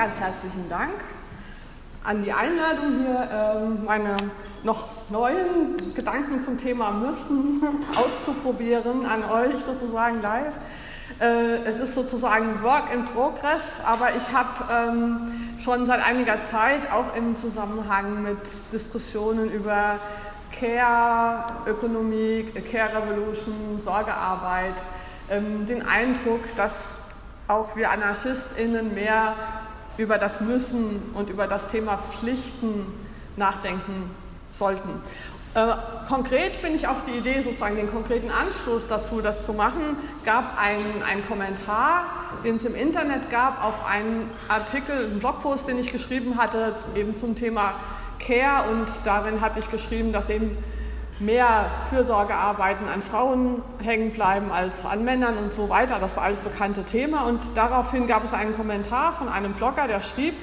ganz herzlichen Dank an die Einladung hier, ähm, meine noch neuen Gedanken zum Thema Müssen auszuprobieren, an euch sozusagen live. Äh, es ist sozusagen Work in Progress, aber ich habe ähm, schon seit einiger Zeit auch im Zusammenhang mit Diskussionen über Care-Ökonomie, Care-Revolution, Sorgearbeit ähm, den Eindruck, dass auch wir AnarchistInnen mehr über das Müssen und über das Thema Pflichten nachdenken sollten. Äh, konkret bin ich auf die Idee, sozusagen den konkreten Anschluss dazu, das zu machen, gab einen Kommentar, den es im Internet gab, auf einen Artikel, einen Blogpost, den ich geschrieben hatte, eben zum Thema Care und darin hatte ich geschrieben, dass eben mehr Fürsorgearbeiten an Frauen hängen bleiben als an Männern und so weiter, das altbekannte Thema. Und daraufhin gab es einen Kommentar von einem Blogger, der schrieb,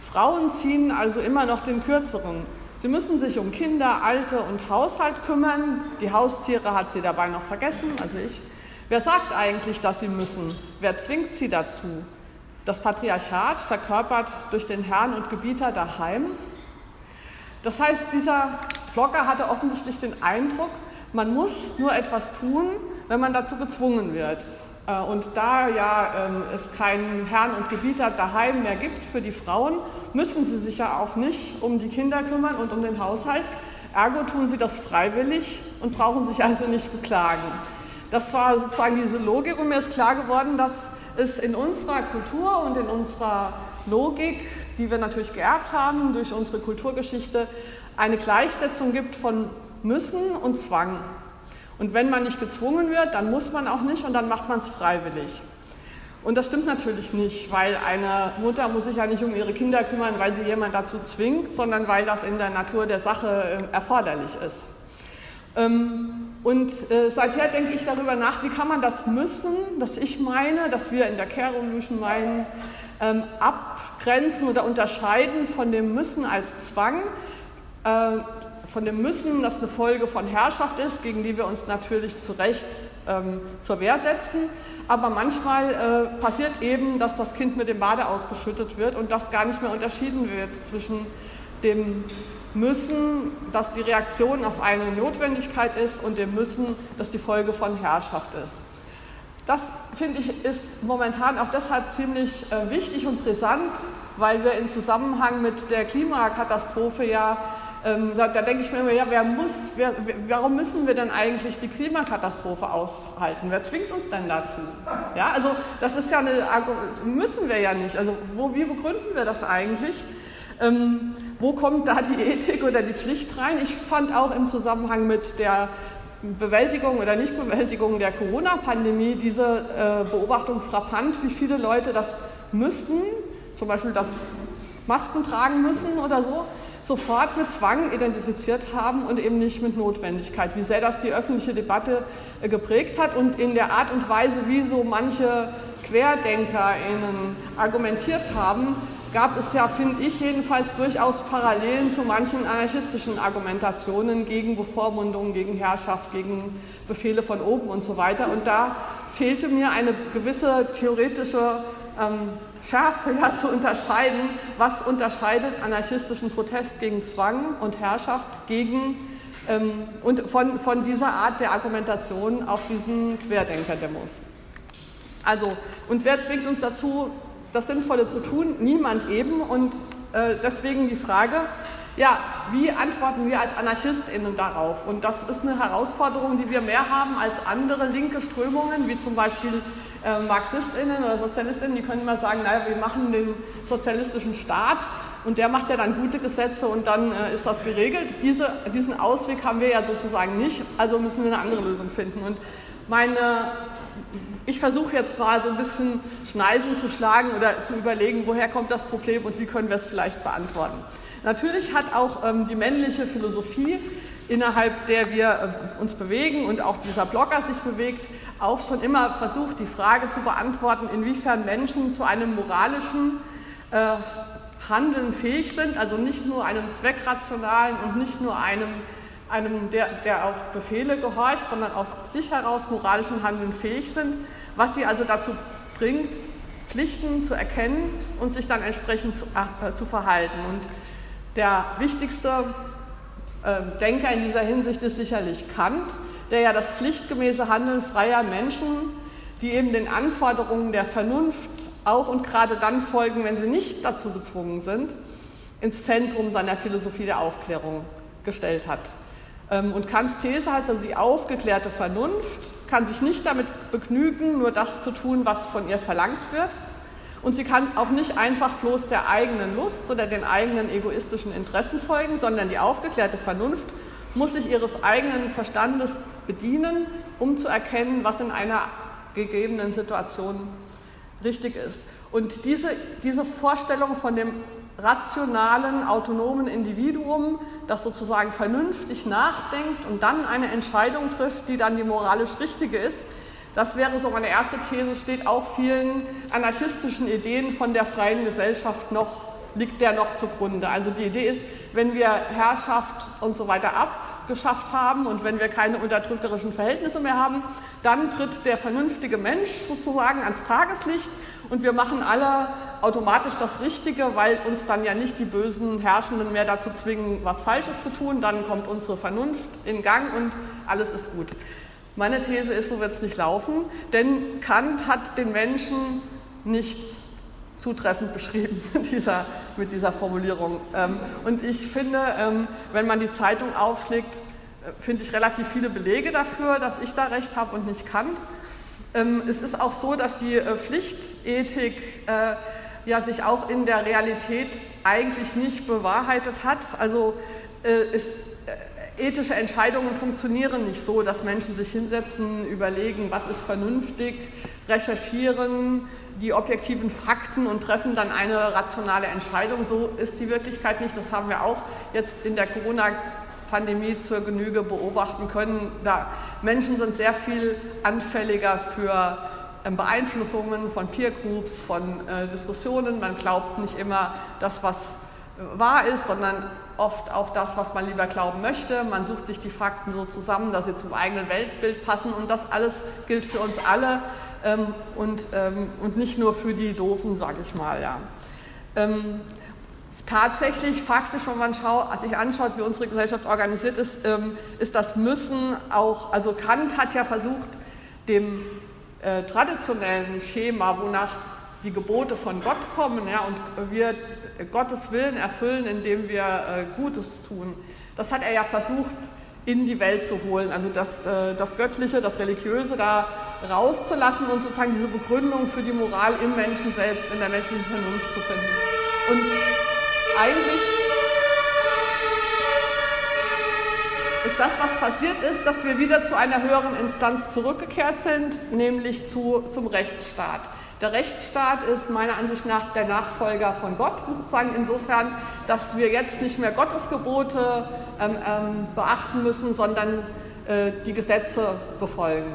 Frauen ziehen also immer noch den kürzeren. Sie müssen sich um Kinder, Alte und Haushalt kümmern. Die Haustiere hat sie dabei noch vergessen, also ich. Wer sagt eigentlich, dass sie müssen? Wer zwingt sie dazu? Das Patriarchat verkörpert durch den Herrn und Gebieter daheim. Das heißt, dieser Blogger hatte offensichtlich den Eindruck, man muss nur etwas tun, wenn man dazu gezwungen wird. Äh, und da ja ähm, es keinen Herrn und Gebieter daheim mehr gibt für die Frauen, müssen sie sich ja auch nicht um die Kinder kümmern und um den Haushalt. Ergo tun sie das freiwillig und brauchen sich also nicht beklagen. Das war sozusagen diese Logik und mir ist klar geworden, dass es in unserer Kultur und in unserer Logik, die wir natürlich geerbt haben durch unsere Kulturgeschichte, eine Gleichsetzung gibt von müssen und Zwang. Und wenn man nicht gezwungen wird, dann muss man auch nicht und dann macht man es freiwillig. Und das stimmt natürlich nicht, weil eine Mutter muss sich ja nicht um ihre Kinder kümmern, weil sie jemand dazu zwingt, sondern weil das in der Natur der Sache äh, erforderlich ist. Ähm, und äh, seither denke ich darüber nach, wie kann man das müssen, das ich meine, dass wir in der Care Revolution meinen, ähm, abgrenzen oder unterscheiden von dem Müssen als Zwang, äh, von dem Müssen, das eine Folge von Herrschaft ist, gegen die wir uns natürlich zu Recht ähm, zur Wehr setzen. Aber manchmal äh, passiert eben, dass das Kind mit dem Bade ausgeschüttet wird und das gar nicht mehr unterschieden wird zwischen dem Müssen, das die Reaktion auf eine Notwendigkeit ist, und dem Müssen, das die Folge von Herrschaft ist. Das finde ich ist momentan auch deshalb ziemlich äh, wichtig und brisant, weil wir im Zusammenhang mit der Klimakatastrophe ja ähm, da, da, denke ich mir immer, ja, wer muss, wer, warum müssen wir denn eigentlich die Klimakatastrophe aushalten? Wer zwingt uns denn dazu? Ja, also das ist ja eine, müssen wir ja nicht. Also wo, wie begründen wir das eigentlich? Ähm, wo kommt da die Ethik oder die Pflicht rein? Ich fand auch im Zusammenhang mit der Bewältigung oder Nichtbewältigung der Corona-Pandemie diese äh, Beobachtung frappant, wie viele Leute das müssten, zum Beispiel das Masken tragen müssen oder so, sofort mit Zwang identifiziert haben und eben nicht mit Notwendigkeit. Wie sehr das die öffentliche Debatte äh, geprägt hat und in der Art und Weise, wie so manche QuerdenkerInnen argumentiert haben, gab es ja, finde ich jedenfalls, durchaus Parallelen zu manchen anarchistischen Argumentationen gegen Bevormundung, gegen Herrschaft, gegen Befehle von oben und so weiter. Und da fehlte mir eine gewisse theoretische ähm, Schärfe ja, zu unterscheiden, was unterscheidet anarchistischen Protest gegen Zwang und Herrschaft gegen, ähm, und von, von dieser Art der Argumentation auf diesen Querdenker-Demos. Also, und wer zwingt uns dazu, das Sinnvolle zu tun? Niemand eben. Und äh, deswegen die Frage, ja, wie antworten wir als AnarchistInnen darauf? Und das ist eine Herausforderung, die wir mehr haben als andere linke Strömungen, wie zum Beispiel äh, MarxistInnen oder SozialistInnen, die können immer sagen, naja, wir machen den sozialistischen Staat und der macht ja dann gute Gesetze und dann äh, ist das geregelt. Diese, diesen Ausweg haben wir ja sozusagen nicht, also müssen wir eine andere Lösung finden. Und meine, ich versuche jetzt mal so ein bisschen Schneisen zu schlagen oder zu überlegen, woher kommt das Problem und wie können wir es vielleicht beantworten. Natürlich hat auch ähm, die männliche Philosophie, innerhalb der wir äh, uns bewegen und auch dieser Blogger sich bewegt, auch schon immer versucht, die Frage zu beantworten, inwiefern Menschen zu einem moralischen äh, Handeln fähig sind, also nicht nur einem zweckrationalen und nicht nur einem, einem der, der auf Befehle gehorcht, sondern aus sich heraus moralischen Handeln fähig sind, was sie also dazu bringt, Pflichten zu erkennen und sich dann entsprechend zu, äh, zu verhalten. Und der wichtigste äh, Denker in dieser Hinsicht ist sicherlich Kant, der ja das pflichtgemäße Handeln freier Menschen, die eben den Anforderungen der Vernunft auch und gerade dann folgen, wenn sie nicht dazu gezwungen sind, ins Zentrum seiner Philosophie der Aufklärung gestellt hat. Ähm, und Kants These heißt also, die aufgeklärte Vernunft kann sich nicht damit begnügen, nur das zu tun, was von ihr verlangt wird. Und sie kann auch nicht einfach bloß der eigenen Lust oder den eigenen egoistischen Interessen folgen, sondern die aufgeklärte Vernunft muss sich ihres eigenen Verstandes bedienen, um zu erkennen, was in einer gegebenen Situation richtig ist. Und diese, diese Vorstellung von dem rationalen, autonomen Individuum, das sozusagen vernünftig nachdenkt und dann eine Entscheidung trifft, die dann die moralisch richtige ist, das wäre so meine erste These, steht auch vielen anarchistischen Ideen von der freien Gesellschaft noch, liegt der noch zugrunde. Also die Idee ist, wenn wir Herrschaft und so weiter abgeschafft haben und wenn wir keine unterdrückerischen Verhältnisse mehr haben, dann tritt der vernünftige Mensch sozusagen ans Tageslicht und wir machen alle automatisch das Richtige, weil uns dann ja nicht die bösen Herrschenden mehr dazu zwingen, was Falsches zu tun. Dann kommt unsere Vernunft in Gang und alles ist gut. Meine These ist, so wird es nicht laufen, denn Kant hat den Menschen nicht zutreffend beschrieben mit dieser, mit dieser Formulierung. Ähm, und ich finde, ähm, wenn man die Zeitung aufschlägt, äh, finde ich relativ viele Belege dafür, dass ich da recht habe und nicht Kant. Ähm, es ist auch so, dass die äh, Pflichtethik äh, ja sich auch in der Realität eigentlich nicht bewahrheitet hat. Also es ethische Entscheidungen funktionieren nicht so, dass Menschen sich hinsetzen, überlegen, was ist vernünftig, recherchieren die objektiven Fakten und treffen dann eine rationale Entscheidung. So ist die Wirklichkeit nicht. Das haben wir auch jetzt in der Corona-Pandemie zur Genüge beobachten können. Da Menschen sind sehr viel anfälliger für ähm, Beeinflussungen von Peer Groups, von äh, Diskussionen. Man glaubt nicht immer das, was wahr ist, sondern oft auch das, was man lieber glauben möchte. Man sucht sich die Fakten so zusammen, dass sie zum eigenen Weltbild passen und das alles gilt für uns alle ähm, und, ähm, und nicht nur für die Doofen, sage ich mal. Ja. Ähm, tatsächlich, faktisch, wenn man schau, sich anschaut, wie unsere Gesellschaft organisiert ist, ähm, ist das Müssen auch, also Kant hat ja versucht, dem äh, traditionellen Schema, wonach die Gebote von Gott kommen ja, und wir Gottes Willen erfüllen, indem wir äh, Gutes tun. Das hat er ja versucht in die Welt zu holen, also das, äh, das Göttliche, das Religiöse da rauszulassen und sozusagen diese Begründung für die Moral im Menschen selbst, in der menschlichen Vernunft zu finden. Und eigentlich ist das, was passiert ist, dass wir wieder zu einer höheren Instanz zurückgekehrt sind, nämlich zu, zum Rechtsstaat. Der Rechtsstaat ist meiner Ansicht nach der Nachfolger von Gott, sozusagen insofern, dass wir jetzt nicht mehr Gottes Gebote ähm, ähm, beachten müssen, sondern äh, die Gesetze befolgen.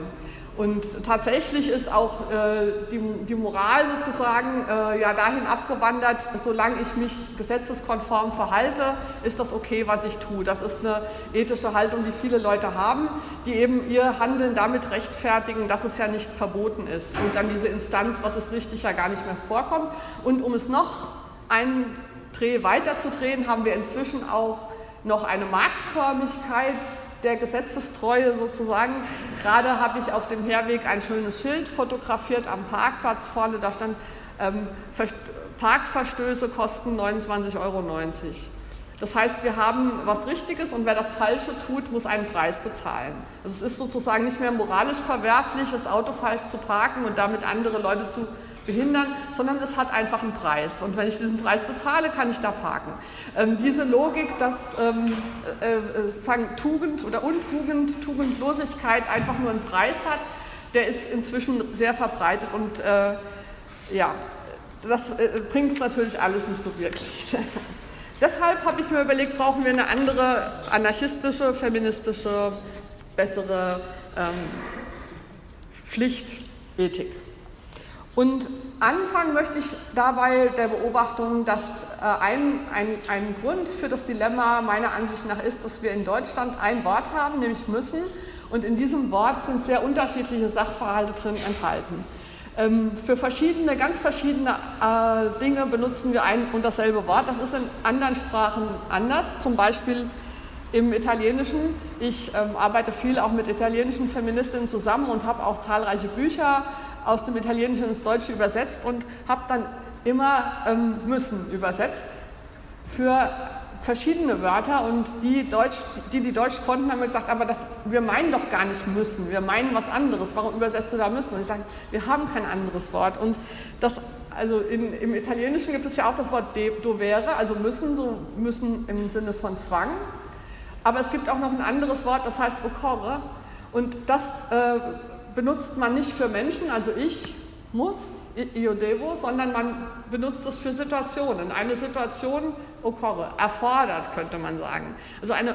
Und tatsächlich ist auch äh, die, die, Moral sozusagen äh, ja dahin abgewandert, solange ich mich gesetzeskonform verhalte, ist das okay, was ich tue. Das ist eine ethische Haltung, die viele Leute haben, die eben ihr Handeln damit rechtfertigen, dass es ja nicht verboten ist. Und dann diese Instanz, was ist richtig, ja gar nicht mehr vorkommt. Und um es noch einen Dreh weiter zu drehen, haben wir inzwischen auch noch eine Marktförmigkeit der Gesetzestreue sozusagen. Gerade habe ich auf dem Herweg ein schönes Schild fotografiert am Parkplatz vorne, da stand ähm, Parkverstöße kosten 29,90 Euro. Das heißt, wir haben was Richtiges und wer das Falsche tut, muss einen Preis bezahlen. Also es ist sozusagen nicht mehr moralisch verwerflich, das Auto falsch zu parken und damit andere Leute zu behindern, sondern es hat einfach einen Preis. Und wenn ich diesen Preis bezahle, kann ich da parken. Ähm, diese Logik, dass ähm, äh, äh, sozusagen Tugend oder Untugend, Tugendlosigkeit einfach nur einen Preis hat, der ist inzwischen sehr verbreitet und äh, ja, das äh, bringt es natürlich alles nicht so wirklich. Deshalb habe ich mir überlegt, brauchen wir eine andere anarchistische, feministische, bessere ähm, Pflichtethik. Und anfangen möchte ich dabei der Beobachtung, dass äh, ein, ein, ein Grund für das Dilemma meiner Ansicht nach ist, dass wir in Deutschland ein Wort haben, nämlich müssen. Und in diesem Wort sind sehr unterschiedliche Sachverhalte drin enthalten. Ähm, für verschiedene, ganz verschiedene äh, Dinge benutzen wir ein und dasselbe Wort. Das ist in anderen Sprachen anders. Zum Beispiel im Italienischen. Ich ähm, arbeite viel auch mit italienischen Feministinnen zusammen und habe auch zahlreiche Bücher aus dem Italienischen ins Deutsche übersetzt und habe dann immer ähm, müssen übersetzt für verschiedene Wörter und die, Deutsch, die, die Deutsch konnten, haben gesagt, aber das, wir meinen doch gar nicht müssen, wir meinen was anderes, warum übersetzt du da müssen? Und ich sage, wir haben kein anderes Wort. Und das, also in, im Italienischen gibt es ja auch das Wort dovere, also müssen, so müssen im Sinne von Zwang. Aber es gibt auch noch ein anderes Wort, das heißt occorre. Und das äh, benutzt man nicht für Menschen, also ich muss, io devo, sondern man benutzt es für Situationen. Eine Situation, occorre, erfordert, könnte man sagen. Also eine,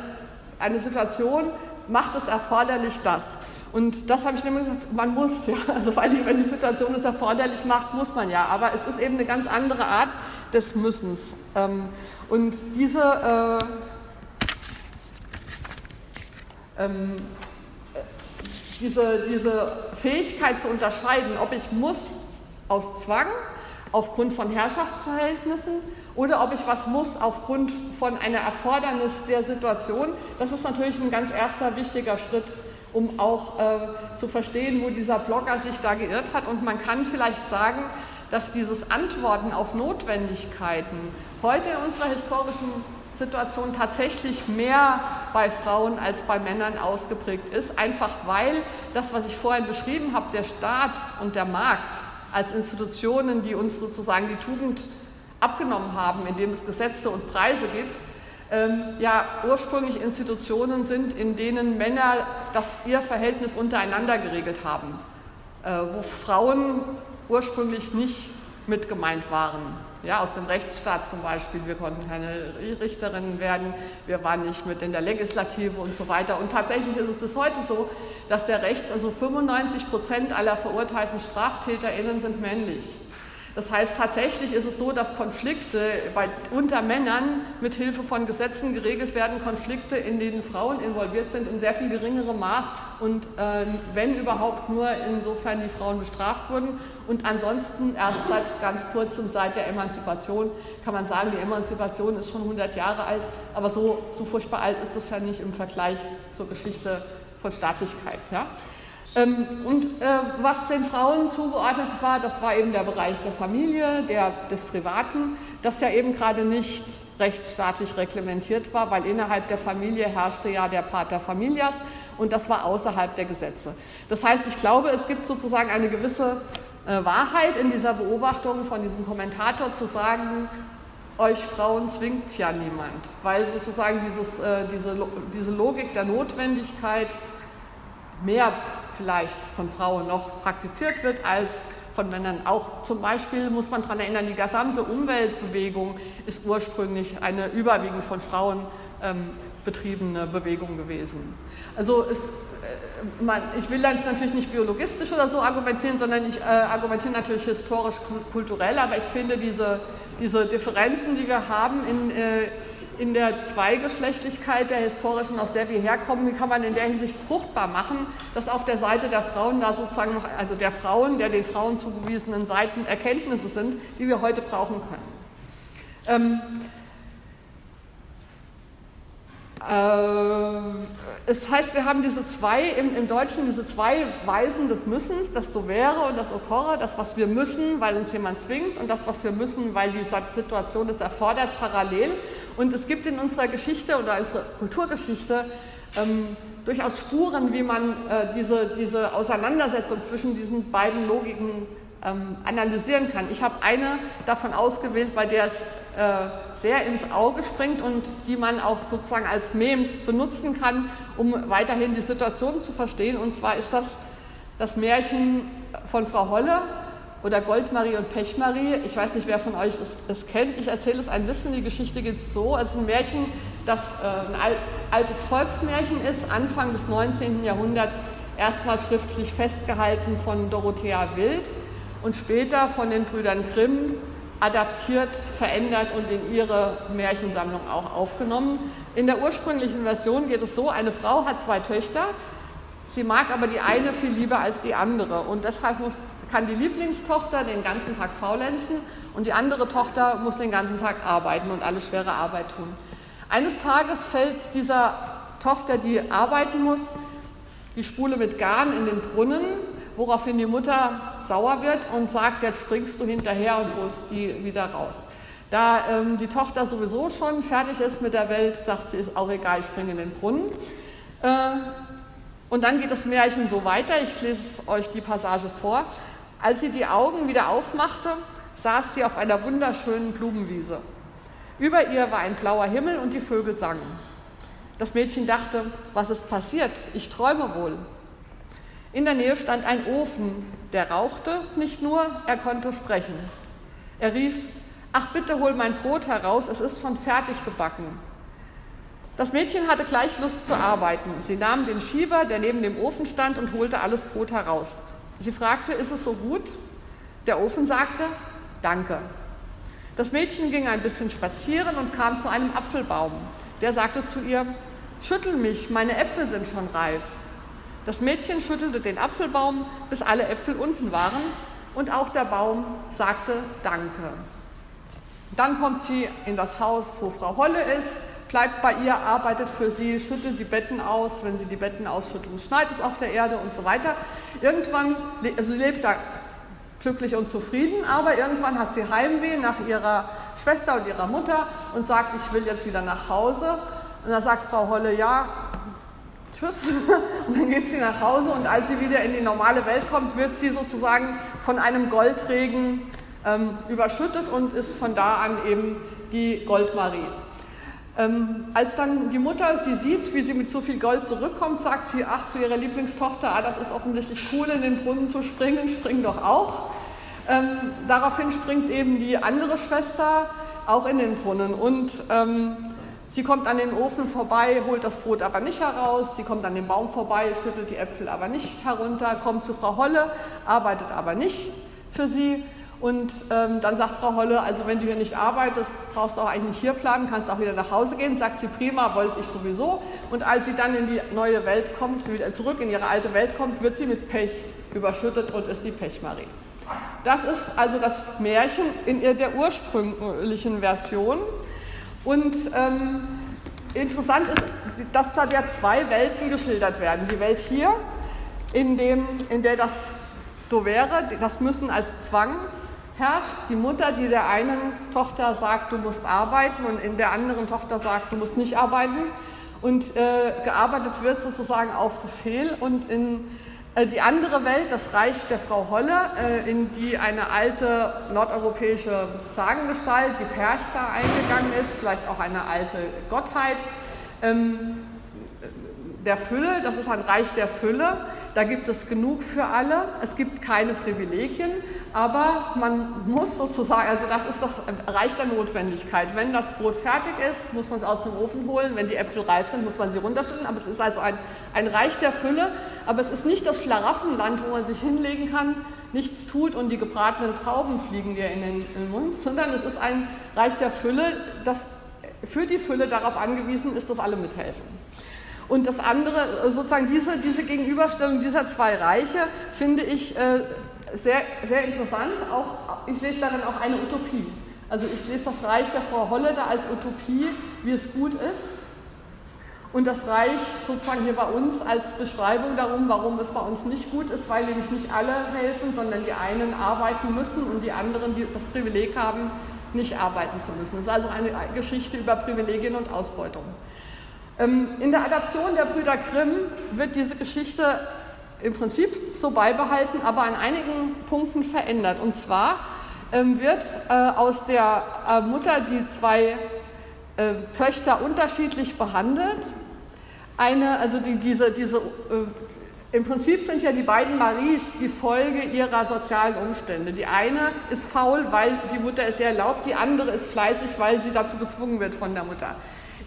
eine Situation macht es erforderlich, das. Und das habe ich immer gesagt, man muss ja, also weil die, wenn die Situation es erforderlich macht, muss man ja. Aber es ist eben eine ganz andere Art des Müssens. Ähm, und diese äh, ähm, diese, diese Fähigkeit zu unterscheiden, ob ich muss aus Zwang, aufgrund von Herrschaftsverhältnissen oder ob ich was muss aufgrund von einer Erfordernis der Situation, das ist natürlich ein ganz erster wichtiger Schritt, um auch äh, zu verstehen, wo dieser Blogger sich da geirrt hat. Und man kann vielleicht sagen, dass dieses Antworten auf Notwendigkeiten heute in unserer historischen Situation tatsächlich mehr bei Frauen als bei Männern ausgeprägt ist, einfach weil das, was ich vorhin beschrieben habe, der Staat und der Markt als Institutionen, die uns sozusagen die Tugend abgenommen haben, indem es Gesetze und Preise gibt, ähm, ja ursprünglich Institutionen sind, in denen Männer das, ihr Verhältnis untereinander geregelt haben, äh, wo Frauen ursprünglich nicht mit gemeint waren ja, aus dem Rechtsstaat zum Beispiel. Wir konnten keine Richterinnen werden, wir waren nicht mit in der Legislative und so weiter. Und tatsächlich ist es bis heute so, dass der Rechts, also 95 Prozent aller verurteilten StraftäterInnen sind männlich. Das heißt, tatsächlich ist es so, dass Konflikte bei, unter Männern mit Hilfe von Gesetzen geregelt werden, Konflikte, in denen Frauen involviert sind, in sehr viel geringerem Maß und äh, wenn überhaupt nur insofern die Frauen bestraft wurden. Und ansonsten erst seit ganz kurzem, seit der Emanzipation, kann man sagen, die Emanzipation ist schon 100 Jahre alt, aber so, so furchtbar alt ist es ja nicht im Vergleich zur Geschichte von Staatlichkeit. Ja? Ähm, und äh, was den Frauen zugeordnet war, das war eben der Bereich der Familie, der, des Privaten, das ja eben gerade nicht rechtsstaatlich reglementiert war, weil innerhalb der Familie herrschte ja der Pater Familias und das war außerhalb der Gesetze. Das heißt, ich glaube, es gibt sozusagen eine gewisse äh, Wahrheit in dieser Beobachtung von diesem Kommentator zu sagen, euch Frauen zwingt ja niemand, weil sozusagen dieses, äh, diese, diese Logik der Notwendigkeit mehr vielleicht von Frauen noch praktiziert wird als von Männern. Auch zum Beispiel muss man daran erinnern, die gesamte Umweltbewegung ist ursprünglich eine überwiegend von Frauen ähm, betriebene Bewegung gewesen. Also es, äh, man, ich will natürlich nicht biologistisch oder so argumentieren, sondern ich äh, argumentiere natürlich historisch-kulturell, aber ich finde diese, diese Differenzen, die wir haben in, äh, in der Zweigeschlechtlichkeit der historischen, aus der wir herkommen, wie kann man in der Hinsicht fruchtbar machen, dass auf der Seite der Frauen da sozusagen noch, also der Frauen, der den Frauen zugewiesenen Seiten Erkenntnisse sind, die wir heute brauchen können. Ähm, äh, es heißt, wir haben diese zwei, im, im, Deutschen diese zwei Weisen des Müssens, das Dovere und das Okore, das, was wir müssen, weil uns jemand zwingt und das, was wir müssen, weil die Situation es erfordert, parallel. Und es gibt in unserer Geschichte oder unserer Kulturgeschichte ähm, durchaus Spuren, wie man äh, diese, diese Auseinandersetzung zwischen diesen beiden Logiken ähm, analysieren kann. Ich habe eine davon ausgewählt, bei der es äh, sehr ins Auge springt und die man auch sozusagen als Memes benutzen kann, um weiterhin die Situation zu verstehen. Und zwar ist das das Märchen von Frau Holle, oder Goldmarie und Pechmarie. Ich weiß nicht, wer von euch es, es kennt. Ich erzähle es ein bisschen. Die Geschichte geht so. Es ist ein Märchen, das äh, ein altes Volksmärchen ist, Anfang des 19. Jahrhunderts erstmals schriftlich festgehalten von Dorothea Wild und später von den Brüdern Grimm adaptiert, verändert und in ihre Märchensammlung auch aufgenommen. In der ursprünglichen Version geht es so, eine Frau hat zwei Töchter, Sie mag aber die eine viel lieber als die andere und deshalb muss, kann die Lieblingstochter den ganzen Tag faulenzen und die andere Tochter muss den ganzen Tag arbeiten und alle schwere Arbeit tun. Eines Tages fällt dieser Tochter, die arbeiten muss, die Spule mit Garn in den Brunnen, woraufhin die Mutter sauer wird und sagt, jetzt springst du hinterher und holst die wieder raus. Da ähm, die Tochter sowieso schon fertig ist mit der Welt, sagt sie, ist auch egal, ich springe in den Brunnen. Äh, und dann geht das Märchen so weiter, ich lese euch die Passage vor. Als sie die Augen wieder aufmachte, saß sie auf einer wunderschönen Blumenwiese. Über ihr war ein blauer Himmel und die Vögel sangen. Das Mädchen dachte, was ist passiert? Ich träume wohl. In der Nähe stand ein Ofen, der rauchte nicht nur, er konnte sprechen. Er rief, ach bitte hol mein Brot heraus, es ist schon fertig gebacken. Das Mädchen hatte gleich Lust zu arbeiten. Sie nahm den Schieber, der neben dem Ofen stand, und holte alles Brot heraus. Sie fragte, ist es so gut? Der Ofen sagte, danke. Das Mädchen ging ein bisschen spazieren und kam zu einem Apfelbaum. Der sagte zu ihr, schüttel mich, meine Äpfel sind schon reif. Das Mädchen schüttelte den Apfelbaum, bis alle Äpfel unten waren, und auch der Baum sagte Danke. Dann kommt sie in das Haus, wo Frau Holle ist, bleibt bei ihr, arbeitet für sie, schüttelt die Betten aus. Wenn sie die Betten ausschüttelt, schneit es auf der Erde und so weiter. Irgendwann, also sie lebt da glücklich und zufrieden, aber irgendwann hat sie Heimweh nach ihrer Schwester und ihrer Mutter und sagt, ich will jetzt wieder nach Hause. Und dann sagt Frau Holle, ja, tschüss. Und dann geht sie nach Hause und als sie wieder in die normale Welt kommt, wird sie sozusagen von einem Goldregen ähm, überschüttet und ist von da an eben die Goldmarie. Ähm, als dann die Mutter sie sieht, wie sie mit so viel Gold zurückkommt, sagt sie, ach, zu ihrer Lieblingstochter, ah, das ist offensichtlich cool, in den Brunnen zu springen, spring doch auch. Ähm, daraufhin springt eben die andere Schwester auch in den Brunnen und ähm, sie kommt an den Ofen vorbei, holt das Brot aber nicht heraus, sie kommt an den Baum vorbei, schüttelt die Äpfel aber nicht herunter, kommt zu Frau Holle, arbeitet aber nicht für sie und ähm, dann sagt Frau Holle, also wenn du hier nicht arbeitest, brauchst du auch eigentlich nicht hier bleiben, kannst auch wieder nach Hause gehen. Sagt sie, prima, wollte ich sowieso. Und als sie dann in die neue Welt kommt, wieder zurück in ihre alte Welt kommt, wird sie mit Pech überschüttet und ist die Pechmarie. Das ist also das Märchen in der ursprünglichen Version. Und ähm, interessant ist, dass da ja zwei Welten geschildert werden. Die Welt hier, in, dem, in der das so wäre, das Müssen als Zwang herrscht. Die Mutter, die der einen Tochter sagt, du musst arbeiten und in der anderen Tochter sagt, du musst nicht arbeiten. Und äh, gearbeitet wird sozusagen auf Befehl. Und in äh, die andere Welt, das Reich der Frau Holle, äh, in die eine alte nordeuropäische Sagengestalt, die Perchta, eingegangen ist, vielleicht auch eine alte Gottheit, ähm, der Fülle, das ist ein Reich der Fülle. Da gibt es genug für alle. Es gibt keine Privilegien, aber man muss sozusagen, also das ist das Reich der Notwendigkeit. Wenn das Brot fertig ist, muss man es aus dem Ofen holen. Wenn die Äpfel reif sind, muss man sie runterschütten. Aber es ist also ein, ein Reich der Fülle. Aber es ist nicht das Schlaraffenland, wo man sich hinlegen kann, nichts tut und die gebratenen Trauben fliegen dir in den, in den Mund, sondern es ist ein Reich der Fülle, das für die Fülle darauf angewiesen ist, dass alle mithelfen. Und das andere, sozusagen diese, diese Gegenüberstellung dieser zwei Reiche, finde ich äh, sehr, sehr interessant. Auch, ich lese darin auch eine Utopie. Also ich lese das Reich der Frau Holle da als Utopie, wie es gut ist. Und das Reich sozusagen hier bei uns als Beschreibung darum, warum es bei uns nicht gut ist, weil nämlich nicht alle helfen, sondern die einen arbeiten müssen und die anderen, die das Privileg haben, nicht arbeiten zu müssen. Es ist also eine Geschichte über Privilegien und Ausbeutung. Ähm, in der Adaption der Brüder Grimm wird diese Geschichte im Prinzip so beibehalten, aber an einigen Punkten verändert. Und zwar ähm, wird äh, aus der äh, Mutter, die zwei äh, Töchter unterschiedlich behandelt, eine, also die, diese, diese im Prinzip sind ja die beiden Maries die Folge ihrer sozialen Umstände. Die eine ist faul, weil die Mutter es ihr erlaubt, die andere ist fleißig, weil sie dazu gezwungen wird von der Mutter.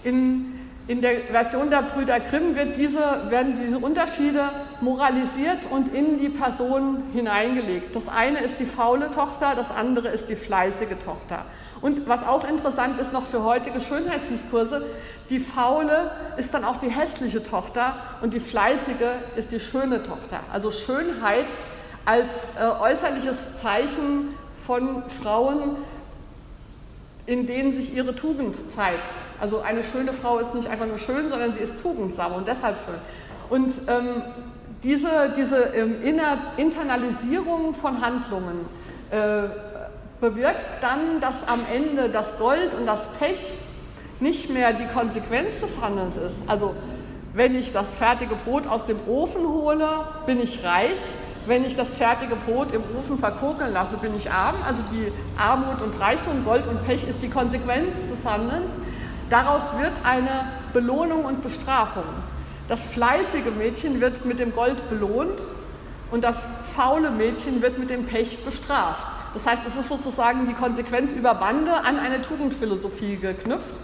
In in der Version der Brüder Grimm diese, werden diese Unterschiede moralisiert und in die Person hineingelegt. Das eine ist die faule Tochter, das andere ist die fleißige Tochter. Und was auch interessant ist noch für heutige Schönheitsdiskurse, die faule ist dann auch die hässliche Tochter und die fleißige ist die schöne Tochter. Also Schönheit als äh, äußerliches Zeichen von Frauen, in denen sich ihre Tugend zeigt. Also eine schöne Frau ist nicht einfach nur schön, sondern sie ist tugendsam und deshalb schön. Und ähm, diese, diese ähm, Internalisierung von Handlungen äh, bewirkt dann, dass am Ende das Gold und das Pech nicht mehr die Konsequenz des Handelns ist. Also wenn ich das fertige Brot aus dem Ofen hole, bin ich reich, wenn ich das fertige Brot im Ofen verkokeln lasse, bin ich arm. Also die Armut und Reichtum, Gold und Pech ist die Konsequenz des Handelns. Daraus wird eine Belohnung und Bestrafung. Das fleißige Mädchen wird mit dem Gold belohnt und das faule Mädchen wird mit dem Pech bestraft. Das heißt, es ist sozusagen die Konsequenz über Bande an eine Tugendphilosophie geknüpft.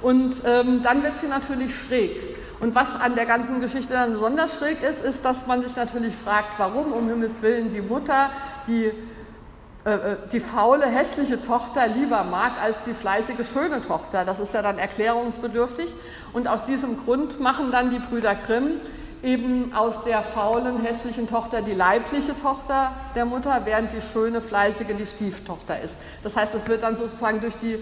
Und ähm, dann wird sie natürlich schräg. Und was an der ganzen Geschichte dann besonders schräg ist, ist, dass man sich natürlich fragt, warum um Himmels Willen die Mutter die, die faule, hässliche Tochter lieber mag als die fleißige, schöne Tochter. Das ist ja dann erklärungsbedürftig. Und aus diesem Grund machen dann die Brüder Grimm eben aus der faulen, hässlichen Tochter die leibliche Tochter der Mutter, während die schöne, fleißige die Stieftochter ist. Das heißt, es wird dann sozusagen durch die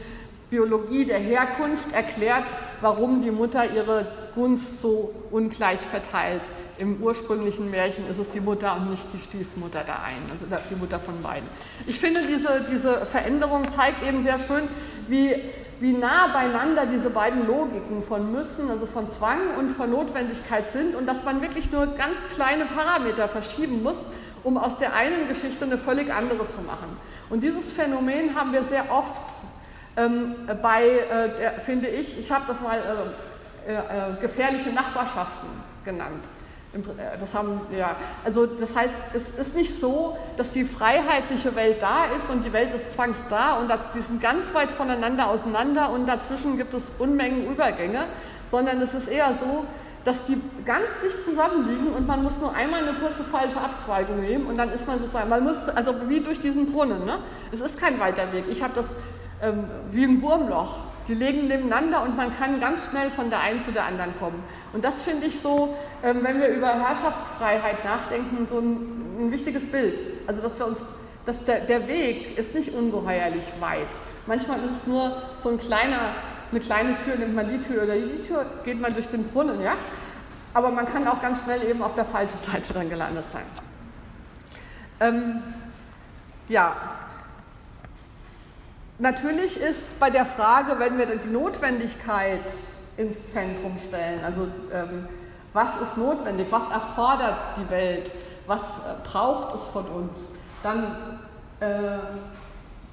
Biologie der Herkunft erklärt, warum die Mutter ihre Gunst so ungleich verteilt. Im ursprünglichen Märchen ist es die Mutter und nicht die Stiefmutter der einen, also die Mutter von beiden. Ich finde, diese, diese Veränderung zeigt eben sehr schön, wie, wie nah beieinander diese beiden Logiken von Müssen, also von Zwang und von Notwendigkeit sind und dass man wirklich nur ganz kleine Parameter verschieben muss, um aus der einen Geschichte eine völlig andere zu machen. Und dieses Phänomen haben wir sehr oft ähm, bei, äh, der, finde ich, ich habe das mal äh, äh, gefährliche Nachbarschaften genannt. Äh, das haben, ja, also das heißt, es ist nicht so, dass die freiheitliche Welt da ist und die Welt des Zwangs da und die sind ganz weit voneinander auseinander und dazwischen gibt es Unmengen Übergänge, sondern es ist eher so, dass die ganz dicht zusammenliegen und man muss nur einmal eine kurze falsche Abzweigung nehmen und dann ist man sozusagen, man muss, also wie durch diesen Brunnen, ne? es ist kein weiter Weg. Ich habe das ähm, wie ein Wurmloch. Die liegen nebeneinander und man kann ganz schnell von der einen zu der anderen kommen. Und das finde ich so, ähm, wenn wir über Herrschaftsfreiheit nachdenken, so ein, ein wichtiges Bild. Also dass wir uns, dass der, der Weg ist nicht ungeheuerlich weit. Manchmal ist es nur so ein kleiner, eine kleine Tür, nimmt man die Tür oder die Tür, geht man durch den Brunnen, ja. Aber man kann auch ganz schnell eben auf der falschen Seite dann gelandet sein. Ähm, ja, Natürlich ist bei der Frage, wenn wir die Notwendigkeit ins Zentrum stellen, also ähm, was ist notwendig, was erfordert die Welt, was äh, braucht es von uns, dann, äh,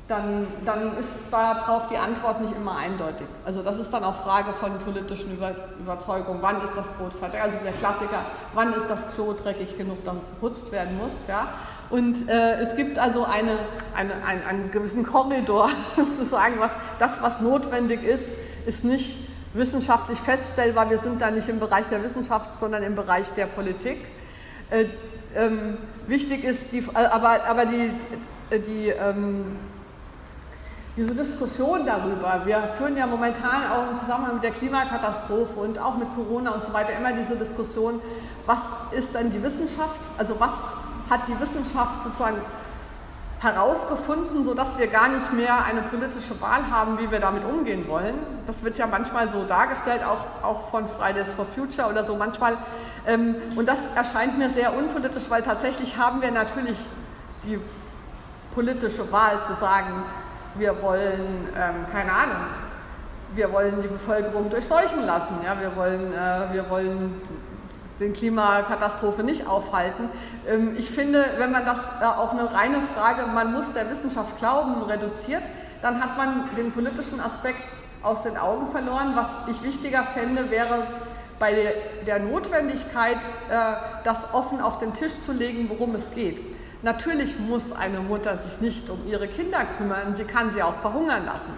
dann, dann ist darauf die Antwort nicht immer eindeutig. Also das ist dann auch Frage von politischen Über Überzeugungen. Wann ist das Brot fertig? Also der Klassiker, wann ist das Klo dreckig genug, dass es geputzt werden muss? Ja? Und äh, es gibt also eine, eine, einen, einen gewissen Korridor, sozusagen, was das, was notwendig ist, ist nicht wissenschaftlich feststellbar. Wir sind da nicht im Bereich der Wissenschaft, sondern im Bereich der Politik. Äh, ähm, wichtig ist, die, aber, aber die, die, ähm, diese Diskussion darüber, wir führen ja momentan auch im Zusammenhang mit der Klimakatastrophe und auch mit Corona und so weiter immer diese Diskussion, was ist denn die Wissenschaft, also was hat die Wissenschaft sozusagen herausgefunden, sodass wir gar nicht mehr eine politische Wahl haben, wie wir damit umgehen wollen. Das wird ja manchmal so dargestellt, auch, auch von Fridays for Future oder so manchmal. Ähm, und das erscheint mir sehr unpolitisch, weil tatsächlich haben wir natürlich die politische Wahl zu sagen, wir wollen, ähm, keine Ahnung, wir wollen die Bevölkerung durchseuchen lassen, ja, wir, wollen, äh, wir wollen den Klimakatastrophe nicht aufhalten. Ähm, ich finde, wenn man das äh, auf eine reine Frage, man muss der Wissenschaft glauben, reduziert, dann hat man den politischen Aspekt aus den Augen verloren. Was ich wichtiger fände, wäre bei der Notwendigkeit, äh, das offen auf den Tisch zu legen, worum es geht. Natürlich muss eine Mutter sich nicht um ihre Kinder kümmern, sie kann sie auch verhungern lassen.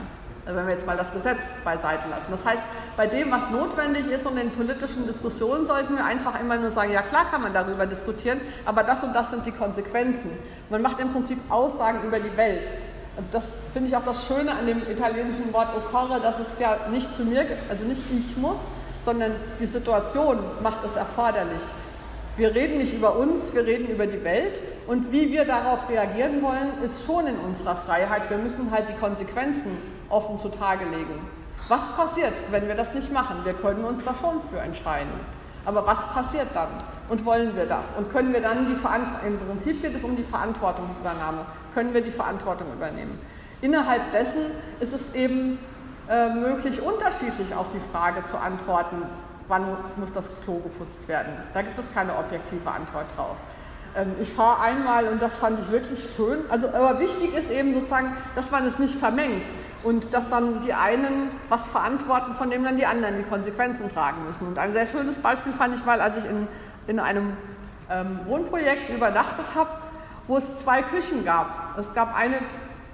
Also wenn wir jetzt mal das Gesetz beiseite lassen. Das heißt, bei dem, was notwendig ist und in politischen Diskussionen, sollten wir einfach immer nur sagen, ja klar kann man darüber diskutieren, aber das und das sind die Konsequenzen. Man macht im Prinzip Aussagen über die Welt. Also das finde ich auch das Schöne an dem italienischen Wort occorre, dass es ja nicht zu mir, also nicht ich muss, sondern die Situation macht es erforderlich. Wir reden nicht über uns, wir reden über die Welt und wie wir darauf reagieren wollen, ist schon in unserer Freiheit. Wir müssen halt die Konsequenzen offen zutage legen. Was passiert, wenn wir das nicht machen? Wir können uns da schon für entscheiden. Aber was passiert dann? Und wollen wir das? Und können wir dann die Verantwortung, im Prinzip geht es um die Verantwortungsübernahme, können wir die Verantwortung übernehmen? Innerhalb dessen ist es eben äh, möglich, unterschiedlich auf die Frage zu antworten, wann muss das Klo geputzt werden. Da gibt es keine objektive Antwort drauf. Ähm, ich fahre einmal und das fand ich wirklich schön. Also, aber wichtig ist eben sozusagen, dass man es nicht vermengt und dass dann die einen was verantworten, von dem dann die anderen die Konsequenzen tragen müssen. Und ein sehr schönes Beispiel fand ich mal, als ich in, in einem ähm, Wohnprojekt übernachtet habe, wo es zwei Küchen gab. Es gab eine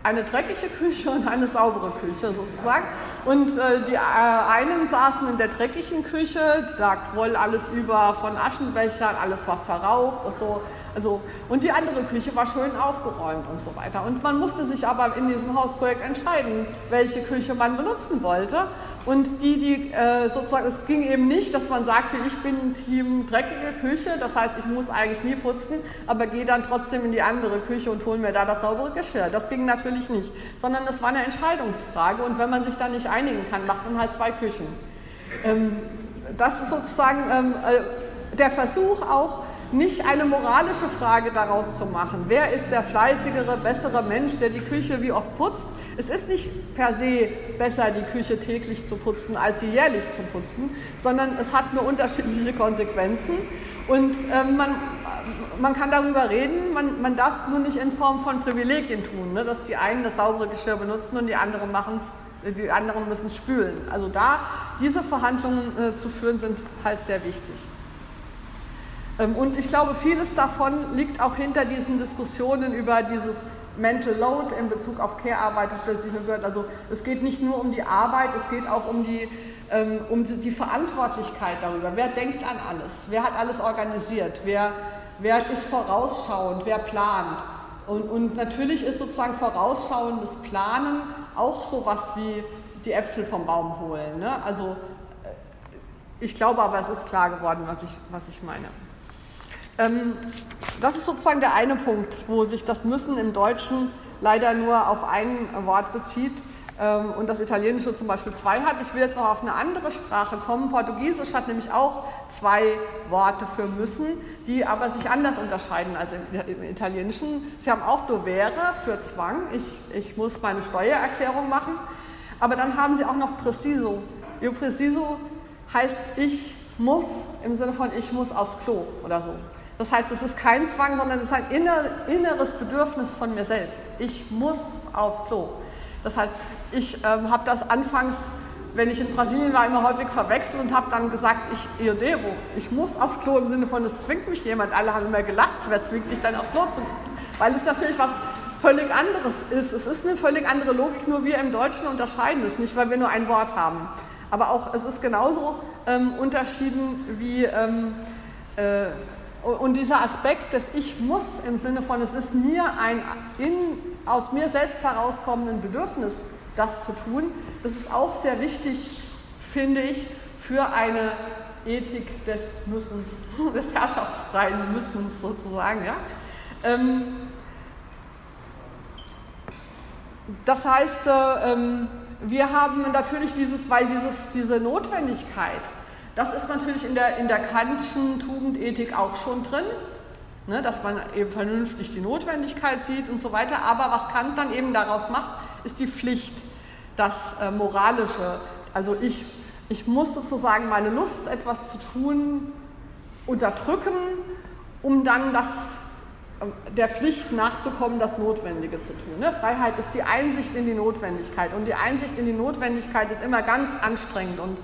eine dreckige Küche und eine saubere Küche sozusagen. Und äh, die äh, einen saßen in der dreckigen Küche, da quoll alles über von Aschenbechern, alles war verraucht. So. Also, und die andere Küche war schön aufgeräumt und so weiter. Und man musste sich aber in diesem Hausprojekt entscheiden, welche Küche man benutzen wollte. Und die, die äh, sozusagen, es ging eben nicht, dass man sagte, ich bin Team dreckige Küche, das heißt, ich muss eigentlich nie putzen, aber gehe dann trotzdem in die andere Küche und hole mir da das saubere Geschirr. Das ging natürlich nicht, sondern es war eine Entscheidungsfrage. Und wenn man sich da nicht einigen kann, macht man halt zwei Küchen. Ähm, das ist sozusagen ähm, äh, der Versuch auch, nicht eine moralische Frage daraus zu machen. Wer ist der fleißigere, bessere Mensch, der die Küche wie oft putzt? Es ist nicht per se besser, die Küche täglich zu putzen, als sie jährlich zu putzen, sondern es hat nur unterschiedliche Konsequenzen. Und äh, man, man kann darüber reden, man, man darf es nur nicht in Form von Privilegien tun, ne? dass die einen das saubere Geschirr benutzen und die anderen machen es die anderen müssen spülen. Also da diese Verhandlungen äh, zu führen, sind halt sehr wichtig. Ähm, und ich glaube, vieles davon liegt auch hinter diesen Diskussionen über dieses Mental Load in Bezug auf Care-Arbeit, habt ihr sicher gehört. Also es geht nicht nur um die Arbeit, es geht auch um die, ähm, um die Verantwortlichkeit darüber. Wer denkt an alles? Wer hat alles organisiert? Wer, wer ist vorausschauend? Wer plant? Und, und natürlich ist sozusagen vorausschauendes Planen auch so was wie die Äpfel vom Baum holen. Ne? Also äh, ich glaube aber, es ist klar geworden, was ich, was ich meine. Ähm, das ist sozusagen der eine Punkt, wo sich das Müssen im Deutschen leider nur auf ein Wort bezieht ähm, und das Italienische zum Beispiel zwei hat. Ich will jetzt noch auf eine andere Sprache kommen. Portugiesisch hat nämlich auch zwei Worte für müssen, die aber sich anders unterscheiden als im Italienischen. Sie haben auch dovere für Zwang. Ich, ich muss meine Steuererklärung machen. Aber dann haben sie auch noch preciso. Io preciso heißt ich muss im Sinne von ich muss aufs Klo oder so. Das heißt, es ist kein Zwang, sondern es ist ein inneres Bedürfnis von mir selbst. Ich muss aufs Klo. Das heißt, ich ähm, habe das anfangs, wenn ich in Brasilien war, immer häufig verwechselt und habe dann gesagt, ich io devo, ich muss aufs Klo im Sinne von, es zwingt mich jemand. Alle haben immer gelacht, wer zwingt dich dann aufs Klo zu? Weil es natürlich was völlig anderes ist. Es ist eine völlig andere Logik, nur wir im Deutschen unterscheiden es nicht, weil wir nur ein Wort haben. Aber auch es ist genauso ähm, unterschieden wie ähm, äh, und dieser Aspekt des Ich muss im Sinne von, es ist mir ein in, aus mir selbst herauskommenden Bedürfnis, das zu tun, das ist auch sehr wichtig, finde ich, für eine Ethik des Müssens, des herrschaftsfreien Müssens sozusagen. Ja? Ähm, das heißt, äh, ähm, wir haben natürlich dieses, weil dieses, diese Notwendigkeit, das ist natürlich in der, in der Kantschen Tugendethik auch schon drin, ne, dass man eben vernünftig die Notwendigkeit sieht und so weiter. Aber was Kant dann eben daraus macht, ist die Pflicht, das äh, Moralische. Also ich, ich muss sozusagen meine Lust, etwas zu tun, unterdrücken, um dann das, äh, der Pflicht nachzukommen, das Notwendige zu tun. Ne? Freiheit ist die Einsicht in die Notwendigkeit. Und die Einsicht in die Notwendigkeit ist immer ganz anstrengend und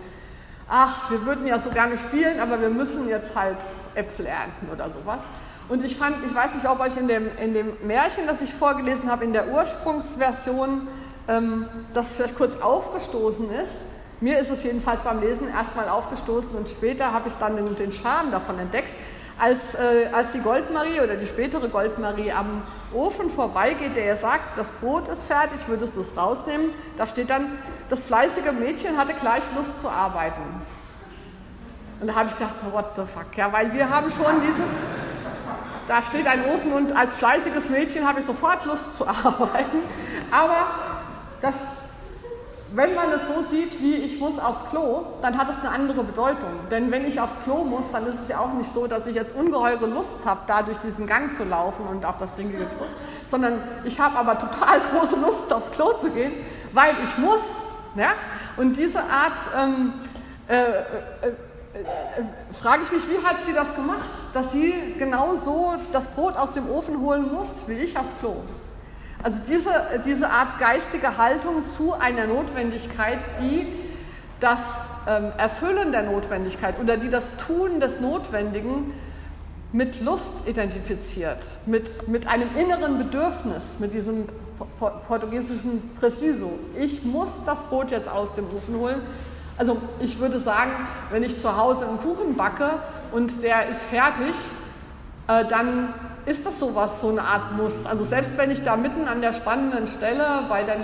ach, wir würden ja so gerne spielen, aber wir müssen jetzt halt Äpfel ernten oder sowas. Und ich fand, ich weiß nicht, ob euch in dem, in dem Märchen, das ich vorgelesen habe, in der Ursprungsversion, ähm, das vielleicht kurz aufgestoßen ist. Mir ist es jedenfalls beim Lesen erstmal aufgestoßen und später habe ich dann den, den Charme davon entdeckt. Als, äh, als die Goldmarie oder die spätere Goldmarie am Ofen vorbeigeht, der ihr sagt, das Brot ist fertig, würdest du es rausnehmen, da steht dann, das fleißige Mädchen hatte gleich Lust zu arbeiten. Und da habe ich gedacht, so, what the fuck, ja, weil wir haben schon dieses, da steht ein Ofen und als fleißiges Mädchen habe ich sofort Lust zu arbeiten. Aber das, wenn man es so sieht, wie ich muss aufs Klo, dann hat es eine andere Bedeutung. Denn wenn ich aufs Klo muss, dann ist es ja auch nicht so, dass ich jetzt ungeheure Lust habe, da durch diesen Gang zu laufen und auf das stinkige Klo, sondern ich habe aber total große Lust, aufs Klo zu gehen, weil ich muss. Ja? Und diese Art ähm, äh, äh, äh, frage ich mich, wie hat sie das gemacht, dass sie genau so das Brot aus dem Ofen holen muss, wie ich aufs Klo. Also diese, diese Art geistige Haltung zu einer Notwendigkeit, die das ähm, Erfüllen der Notwendigkeit oder die das Tun des Notwendigen mit Lust identifiziert, mit, mit einem inneren Bedürfnis, mit diesem portugiesischen Preciso. Ich muss das Brot jetzt aus dem Ofen holen, also ich würde sagen, wenn ich zu Hause einen Kuchen backe und der ist fertig, äh, dann ist das sowas, so eine Art Muss. Also selbst wenn ich da mitten an der spannenden Stelle bei, der,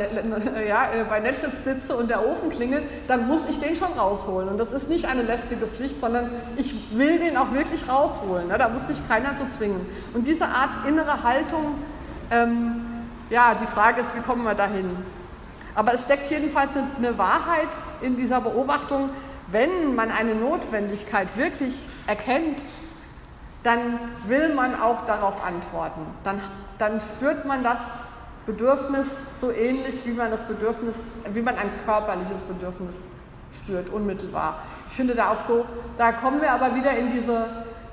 ja, äh, bei Netflix sitze und der Ofen klingelt, dann muss ich den schon rausholen. Und das ist nicht eine lästige Pflicht, sondern ich will den auch wirklich rausholen. Ne? Da muss mich keiner zu zwingen. Und diese Art innere Haltung, ähm, ja, die Frage ist, wie kommen wir dahin? Aber es steckt jedenfalls eine Wahrheit in dieser Beobachtung, wenn man eine Notwendigkeit wirklich erkennt, dann will man auch darauf antworten. Dann, dann spürt man das Bedürfnis so ähnlich, wie man das Bedürfnis, wie man ein körperliches Bedürfnis spürt, unmittelbar. Ich finde da auch so, da kommen wir aber wieder in diese,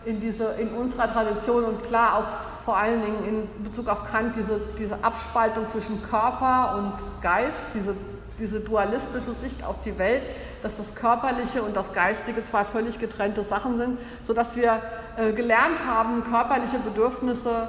in diese, in unserer Tradition und klar auch vor allen Dingen in Bezug auf Kant diese, diese Abspaltung zwischen Körper und Geist, diese, diese dualistische Sicht auf die Welt, dass das Körperliche und das Geistige zwei völlig getrennte Sachen sind, sodass wir äh, gelernt haben, körperliche Bedürfnisse,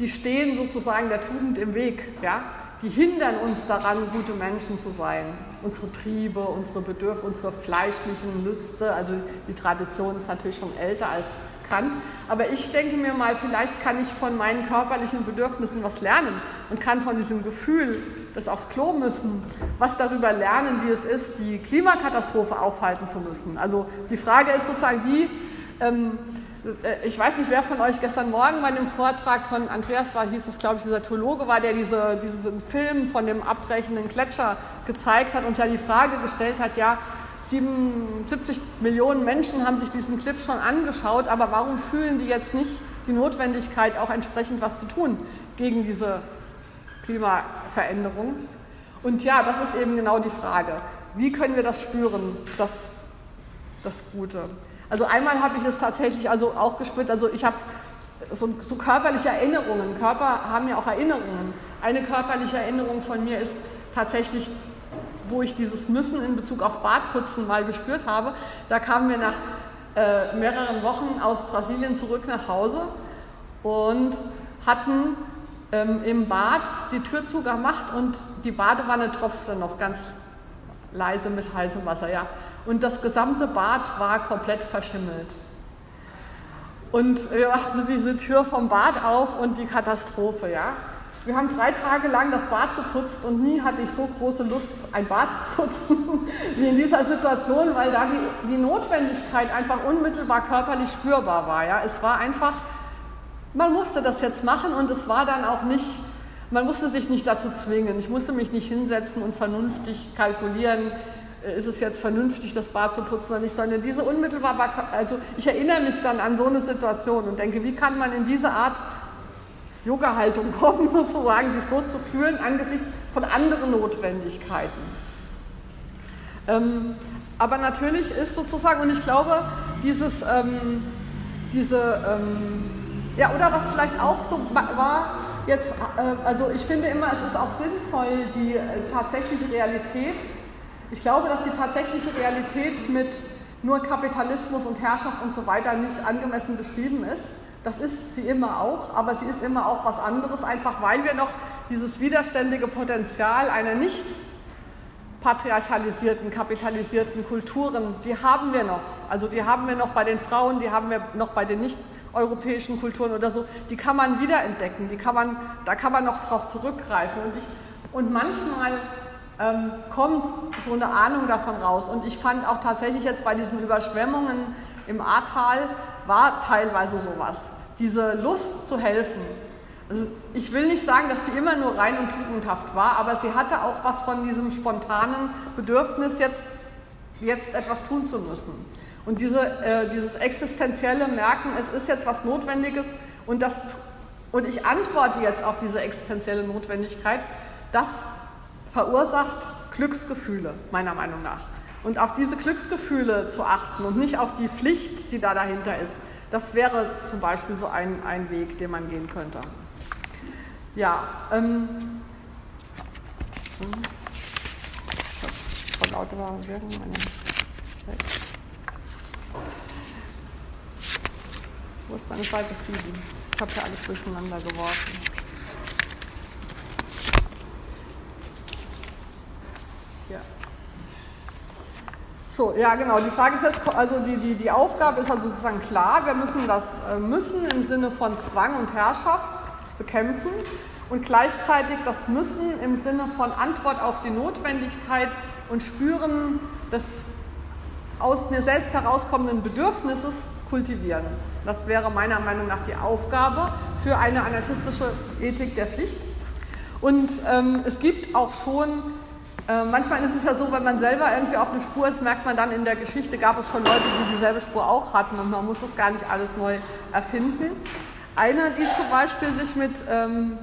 die stehen sozusagen der Tugend im Weg, ja? die hindern uns daran, gute Menschen zu sein. Unsere Triebe, unsere Bedürfnisse, unsere fleischlichen Lüste, also die Tradition ist natürlich schon älter als kann. Aber ich denke mir mal, vielleicht kann ich von meinen körperlichen Bedürfnissen was lernen und kann von diesem Gefühl des aufs Klo müssen, was darüber lernen, wie es ist, die Klimakatastrophe aufhalten zu müssen. Also die Frage ist sozusagen, wie, ähm, äh, ich weiß nicht, wer von euch gestern Morgen bei dem Vortrag von Andreas war, hieß es, glaube ich, dieser Theologe war, der diese, diesen Film von dem abbrechenden Gletscher gezeigt hat und ja die Frage gestellt hat, ja, 77 Millionen Menschen haben sich diesen Clip schon angeschaut, aber warum fühlen die jetzt nicht die Notwendigkeit, auch entsprechend was zu tun gegen diese Klimaveränderung? Und ja, das ist eben genau die Frage. Wie können wir das spüren, das, das Gute? Also einmal habe ich es tatsächlich also auch gespürt, also ich habe so, so körperliche Erinnerungen. Körper haben ja auch Erinnerungen. Eine körperliche Erinnerung von mir ist tatsächlich wo ich dieses Müssen in Bezug auf Badputzen mal gespürt habe. Da kamen wir nach äh, mehreren Wochen aus Brasilien zurück nach Hause und hatten ähm, im Bad die Tür zugemacht und die Badewanne tropfte noch ganz leise mit heißem Wasser. Ja. Und das gesamte Bad war komplett verschimmelt. Und wir machten diese Tür vom Bad auf und die Katastrophe, ja. Wir haben drei Tage lang das Bad geputzt und nie hatte ich so große Lust, ein Bad zu putzen wie in dieser Situation, weil da die, die Notwendigkeit einfach unmittelbar körperlich spürbar war. Ja? Es war einfach, man musste das jetzt machen und es war dann auch nicht, man musste sich nicht dazu zwingen. Ich musste mich nicht hinsetzen und vernünftig kalkulieren, äh, ist es jetzt vernünftig, das Bad zu putzen oder nicht, sondern diese unmittelbar, also ich erinnere mich dann an so eine Situation und denke, wie kann man in diese Art Yoga-Haltung kommen, sozusagen, sich so zu fühlen angesichts von anderen Notwendigkeiten. Ähm, aber natürlich ist sozusagen, und ich glaube, dieses, ähm, diese, ähm, ja, oder was vielleicht auch so war, jetzt, äh, also ich finde immer, es ist auch sinnvoll, die äh, tatsächliche Realität, ich glaube, dass die tatsächliche Realität mit nur Kapitalismus und Herrschaft und so weiter nicht angemessen beschrieben ist. Das ist sie immer auch, aber sie ist immer auch was anderes, einfach weil wir noch dieses widerständige Potenzial einer nicht patriarchalisierten, kapitalisierten Kulturen, die haben wir noch. Also die haben wir noch bei den Frauen, die haben wir noch bei den nicht europäischen Kulturen oder so. Die kann man wiederentdecken, die kann man, da kann man noch drauf zurückgreifen. Und, ich, und manchmal ähm, kommt so eine Ahnung davon raus. Und ich fand auch tatsächlich jetzt bei diesen Überschwemmungen im Ahrtal war teilweise sowas. Diese Lust zu helfen, also ich will nicht sagen, dass die immer nur rein und tugendhaft war, aber sie hatte auch was von diesem spontanen Bedürfnis, jetzt, jetzt etwas tun zu müssen. Und diese, äh, dieses existenzielle Merken, es ist jetzt was Notwendiges und, das, und ich antworte jetzt auf diese existenzielle Notwendigkeit, das verursacht Glücksgefühle, meiner Meinung nach. Und auf diese Glücksgefühle zu achten und nicht auf die Pflicht, die da dahinter ist, das wäre zum Beispiel so ein, ein Weg, den man gehen könnte. Ja, ähm. Wo ist meine Seite 7? Ich habe ja alles durcheinander geworfen. Ja. So, ja genau, die Frage ist jetzt, also die, die, die Aufgabe ist also sozusagen klar, wir müssen das äh, müssen im Sinne von Zwang und Herrschaft bekämpfen und gleichzeitig das Müssen im Sinne von Antwort auf die Notwendigkeit und Spüren des aus mir selbst herauskommenden Bedürfnisses kultivieren. Das wäre meiner Meinung nach die Aufgabe für eine anarchistische Ethik der Pflicht. Und ähm, es gibt auch schon, äh, manchmal ist es ja so, wenn man selber irgendwie auf eine Spur ist, merkt man dann in der Geschichte, gab es schon Leute, die dieselbe Spur auch hatten und man muss das gar nicht alles neu erfinden. Eine, die zum Beispiel sich mit ähm,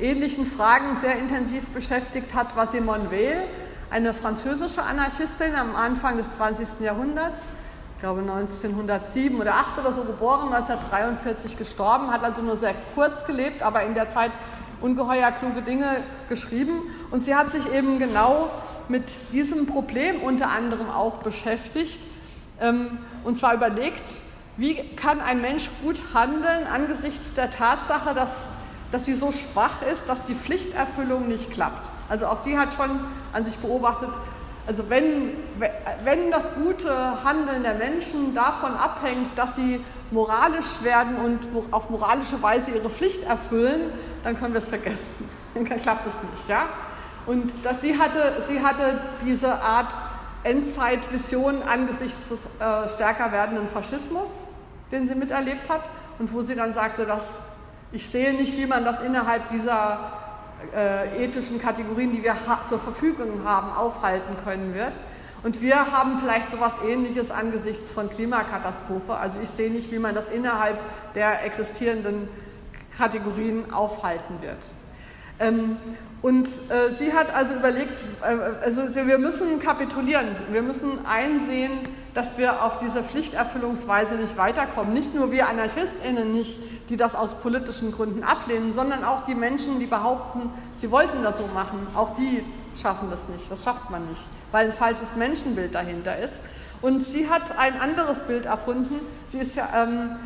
ähnlichen Fragen sehr intensiv beschäftigt hat, war Simone Weil, eine französische Anarchistin am Anfang des 20. Jahrhunderts. Ich glaube 1907 oder 8 oder so geboren, 1943 gestorben, hat also nur sehr kurz gelebt, aber in der Zeit ungeheuer kluge Dinge geschrieben. Und sie hat sich eben genau mit diesem Problem unter anderem auch beschäftigt. Ähm, und zwar überlegt, wie kann ein Mensch gut handeln angesichts der Tatsache, dass, dass sie so schwach ist, dass die Pflichterfüllung nicht klappt? Also auch sie hat schon an sich beobachtet, also wenn, wenn das gute Handeln der Menschen davon abhängt, dass sie moralisch werden und auf moralische Weise ihre Pflicht erfüllen, dann können wir es vergessen. Dann klappt es nicht. Ja? Und dass sie, hatte, sie hatte diese Art Endzeitvision angesichts des äh, stärker werdenden Faschismus, den sie miterlebt hat und wo sie dann sagte, dass ich sehe nicht, wie man das innerhalb dieser äh, ethischen Kategorien, die wir zur Verfügung haben, aufhalten können wird. Und wir haben vielleicht so etwas Ähnliches angesichts von Klimakatastrophe. Also ich sehe nicht, wie man das innerhalb der existierenden Kategorien aufhalten wird. Ähm, und äh, sie hat also überlegt, äh, also wir müssen kapitulieren, wir müssen einsehen, dass wir auf diese Pflichterfüllungsweise nicht weiterkommen. Nicht nur wir AnarchistInnen nicht, die das aus politischen Gründen ablehnen, sondern auch die Menschen, die behaupten, sie wollten das so machen. Auch die schaffen das nicht, das schafft man nicht, weil ein falsches Menschenbild dahinter ist. Und sie hat ein anderes Bild erfunden, sie ist ja, ähm,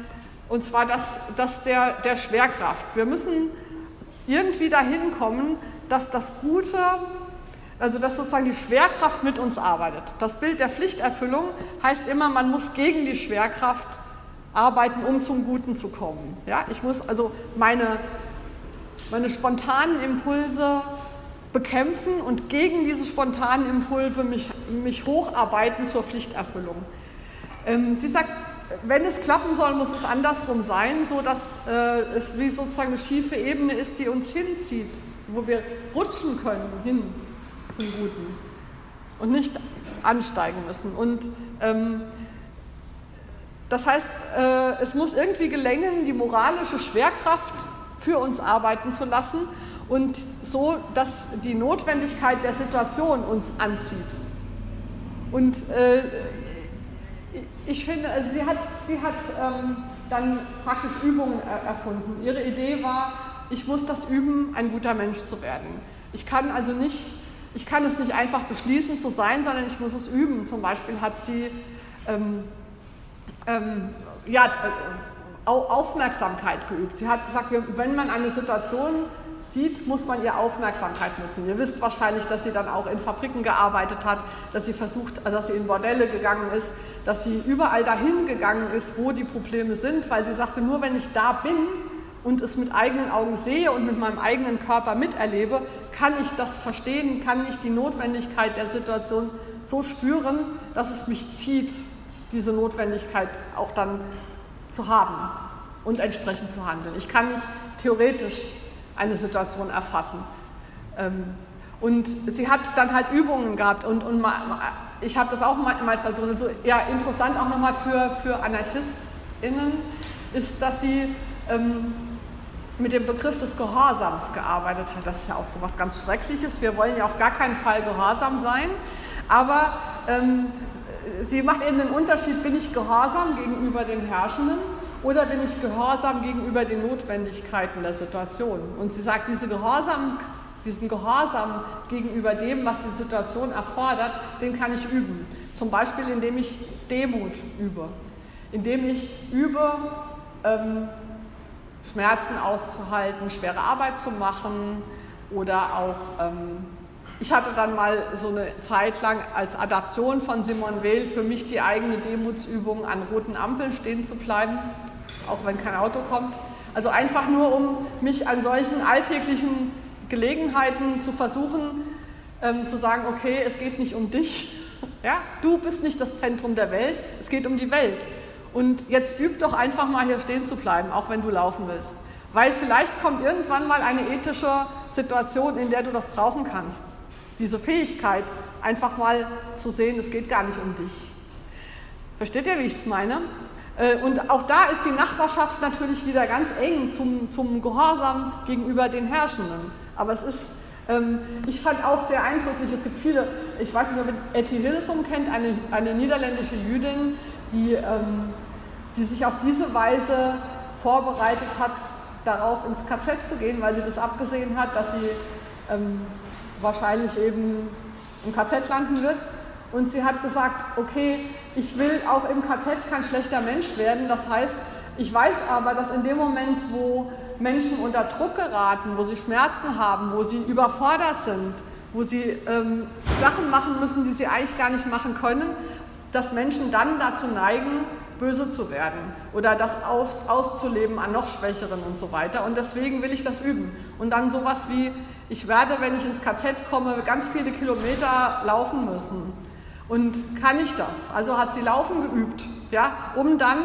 und zwar das, das der, der Schwerkraft. Wir müssen irgendwie dahin kommen, dass das Gute, also dass sozusagen die Schwerkraft mit uns arbeitet. Das Bild der Pflichterfüllung heißt immer, man muss gegen die Schwerkraft arbeiten, um zum Guten zu kommen. Ja, ich muss also meine, meine spontanen Impulse bekämpfen und gegen diese spontanen Impulse mich, mich hocharbeiten zur Pflichterfüllung. Ähm, sie sagt, wenn es klappen soll, muss es andersrum sein, so dass äh, es wie sozusagen eine schiefe Ebene ist, die uns hinzieht, wo wir rutschen können hin zum Guten und nicht ansteigen müssen. Und ähm, das heißt, äh, es muss irgendwie gelingen, die moralische Schwerkraft für uns arbeiten zu lassen und so, dass die Notwendigkeit der Situation uns anzieht. Und äh, ich finde, also sie hat, sie hat ähm, dann praktisch Übungen er erfunden. Ihre Idee war, ich muss das üben, ein guter Mensch zu werden. Ich kann also nicht, ich kann es nicht einfach beschließen zu sein, sondern ich muss es üben. Zum Beispiel hat sie ähm, ähm, ja, Aufmerksamkeit geübt. Sie hat gesagt, wenn man eine Situation sieht, muss man ihr Aufmerksamkeit mitnehmen. Ihr wisst wahrscheinlich, dass sie dann auch in Fabriken gearbeitet hat, dass sie versucht, dass sie in Bordelle gegangen ist, dass sie überall dahin gegangen ist, wo die Probleme sind, weil sie sagte, nur wenn ich da bin und es mit eigenen Augen sehe und mit meinem eigenen Körper miterlebe, kann ich das verstehen, kann ich die Notwendigkeit der Situation so spüren, dass es mich zieht, diese Notwendigkeit auch dann zu haben und entsprechend zu handeln. Ich kann nicht theoretisch eine Situation erfassen. Ähm, und sie hat dann halt Übungen gehabt und, und ich habe das auch mal, versucht. Also, ja, interessant auch nochmal für, für AnarchistInnen ist, dass sie ähm, mit dem Begriff des Gehorsams gearbeitet hat. Das ist ja auch so was ganz Schreckliches. Wir wollen ja auf gar keinen Fall gehorsam sein, aber ähm, sie macht eben den Unterschied, bin ich gehorsam gegenüber den Herrschenden oder bin ich gehorsam gegenüber den Notwendigkeiten der Situation? Und sie sagt, diese Gehorsam, diesen Gehorsam gegenüber dem, was die Situation erfordert, den kann ich üben. Zum Beispiel, indem ich Demut übe, indem ich übe, ähm, Schmerzen auszuhalten, schwere Arbeit zu machen oder auch ähm, ich hatte dann mal so eine Zeit lang als Adaption von Simone Weil für mich die eigene Demutsübung, an roten Ampeln stehen zu bleiben, auch wenn kein Auto kommt. Also einfach nur, um mich an solchen alltäglichen Gelegenheiten zu versuchen, ähm, zu sagen, okay, es geht nicht um dich, ja? du bist nicht das Zentrum der Welt, es geht um die Welt. Und jetzt üb doch einfach mal hier stehen zu bleiben, auch wenn du laufen willst. Weil vielleicht kommt irgendwann mal eine ethische Situation, in der du das brauchen kannst. Diese Fähigkeit, einfach mal zu sehen, es geht gar nicht um dich. Versteht ihr, wie ich es meine? Äh, und auch da ist die Nachbarschaft natürlich wieder ganz eng zum, zum Gehorsam gegenüber den Herrschenden. Aber es ist, ähm, ich fand auch sehr eindrücklich, es gibt viele, ich weiß nicht, ob ihr Etty Hillesum kennt, eine, eine niederländische Jüdin, die, ähm, die sich auf diese Weise vorbereitet hat, darauf ins KZ zu gehen, weil sie das abgesehen hat, dass sie ähm, wahrscheinlich eben im KZ landen wird. Und sie hat gesagt, okay, ich will auch im KZ kein schlechter Mensch werden. Das heißt, ich weiß aber, dass in dem Moment, wo Menschen unter Druck geraten, wo sie Schmerzen haben, wo sie überfordert sind, wo sie ähm, Sachen machen müssen, die sie eigentlich gar nicht machen können, dass Menschen dann dazu neigen, böse zu werden oder das aus, auszuleben an noch Schwächeren und so weiter. Und deswegen will ich das üben. Und dann sowas wie, ich werde, wenn ich ins KZ komme, ganz viele Kilometer laufen müssen. Und kann ich das? Also hat sie Laufen geübt, ja, um dann,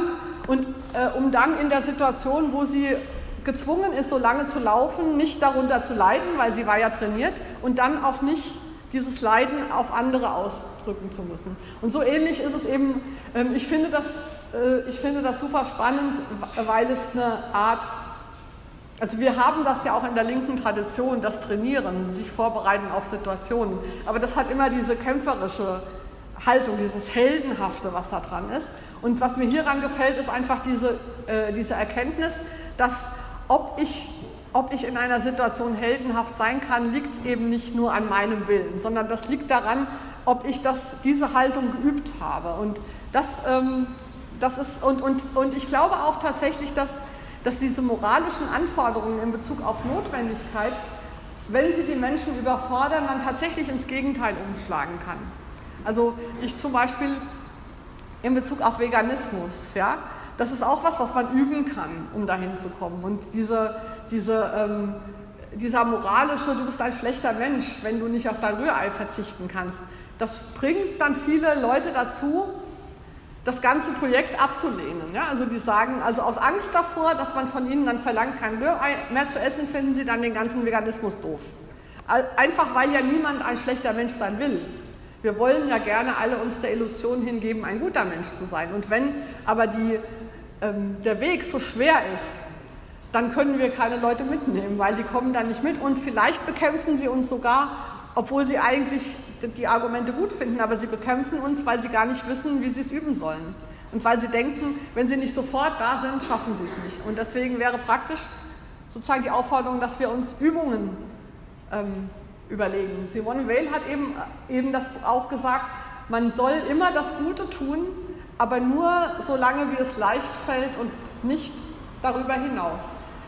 und, äh, um dann in der Situation, wo sie gezwungen ist, so lange zu laufen, nicht darunter zu leiden, weil sie war ja trainiert, und dann auch nicht dieses Leiden auf andere ausdrücken zu müssen. Und so ähnlich ist es eben, ähm, ich, finde das, äh, ich finde das super spannend, weil es eine Art also wir haben das ja auch in der linken Tradition, das Trainieren, sich vorbereiten auf Situationen. Aber das hat immer diese kämpferische Haltung, dieses Heldenhafte, was da dran ist. Und was mir hieran gefällt, ist einfach diese, äh, diese Erkenntnis, dass ob ich, ob ich in einer Situation heldenhaft sein kann, liegt eben nicht nur an meinem Willen, sondern das liegt daran, ob ich das, diese Haltung geübt habe. Und das, ähm, das ist, und, und, und ich glaube auch tatsächlich, dass dass diese moralischen Anforderungen in Bezug auf Notwendigkeit, wenn sie die Menschen überfordern, dann tatsächlich ins Gegenteil umschlagen kann. Also ich zum Beispiel in Bezug auf Veganismus, ja, das ist auch was, was man üben kann, um dahin zu kommen. Und diese, diese, ähm, dieser moralische, du bist ein schlechter Mensch, wenn du nicht auf dein Rührei verzichten kannst, das bringt dann viele Leute dazu, das ganze Projekt abzulehnen. Ja? Also die sagen, also aus Angst davor, dass man von ihnen dann verlangt, kein Rührei mehr zu essen, finden sie dann den ganzen Veganismus doof. Einfach weil ja niemand ein schlechter Mensch sein will. Wir wollen ja gerne alle uns der Illusion hingeben, ein guter Mensch zu sein. Und wenn aber die, ähm, der Weg so schwer ist, dann können wir keine Leute mitnehmen, weil die kommen dann nicht mit und vielleicht bekämpfen sie uns sogar, obwohl sie eigentlich die Argumente gut finden, aber sie bekämpfen uns, weil sie gar nicht wissen, wie sie es üben sollen. Und weil sie denken, wenn sie nicht sofort da sind, schaffen sie es nicht. Und deswegen wäre praktisch sozusagen die Aufforderung, dass wir uns Übungen ähm, überlegen. Simone Weil hat eben, eben das auch gesagt, man soll immer das Gute tun, aber nur solange wie es leicht fällt und nicht darüber hinaus.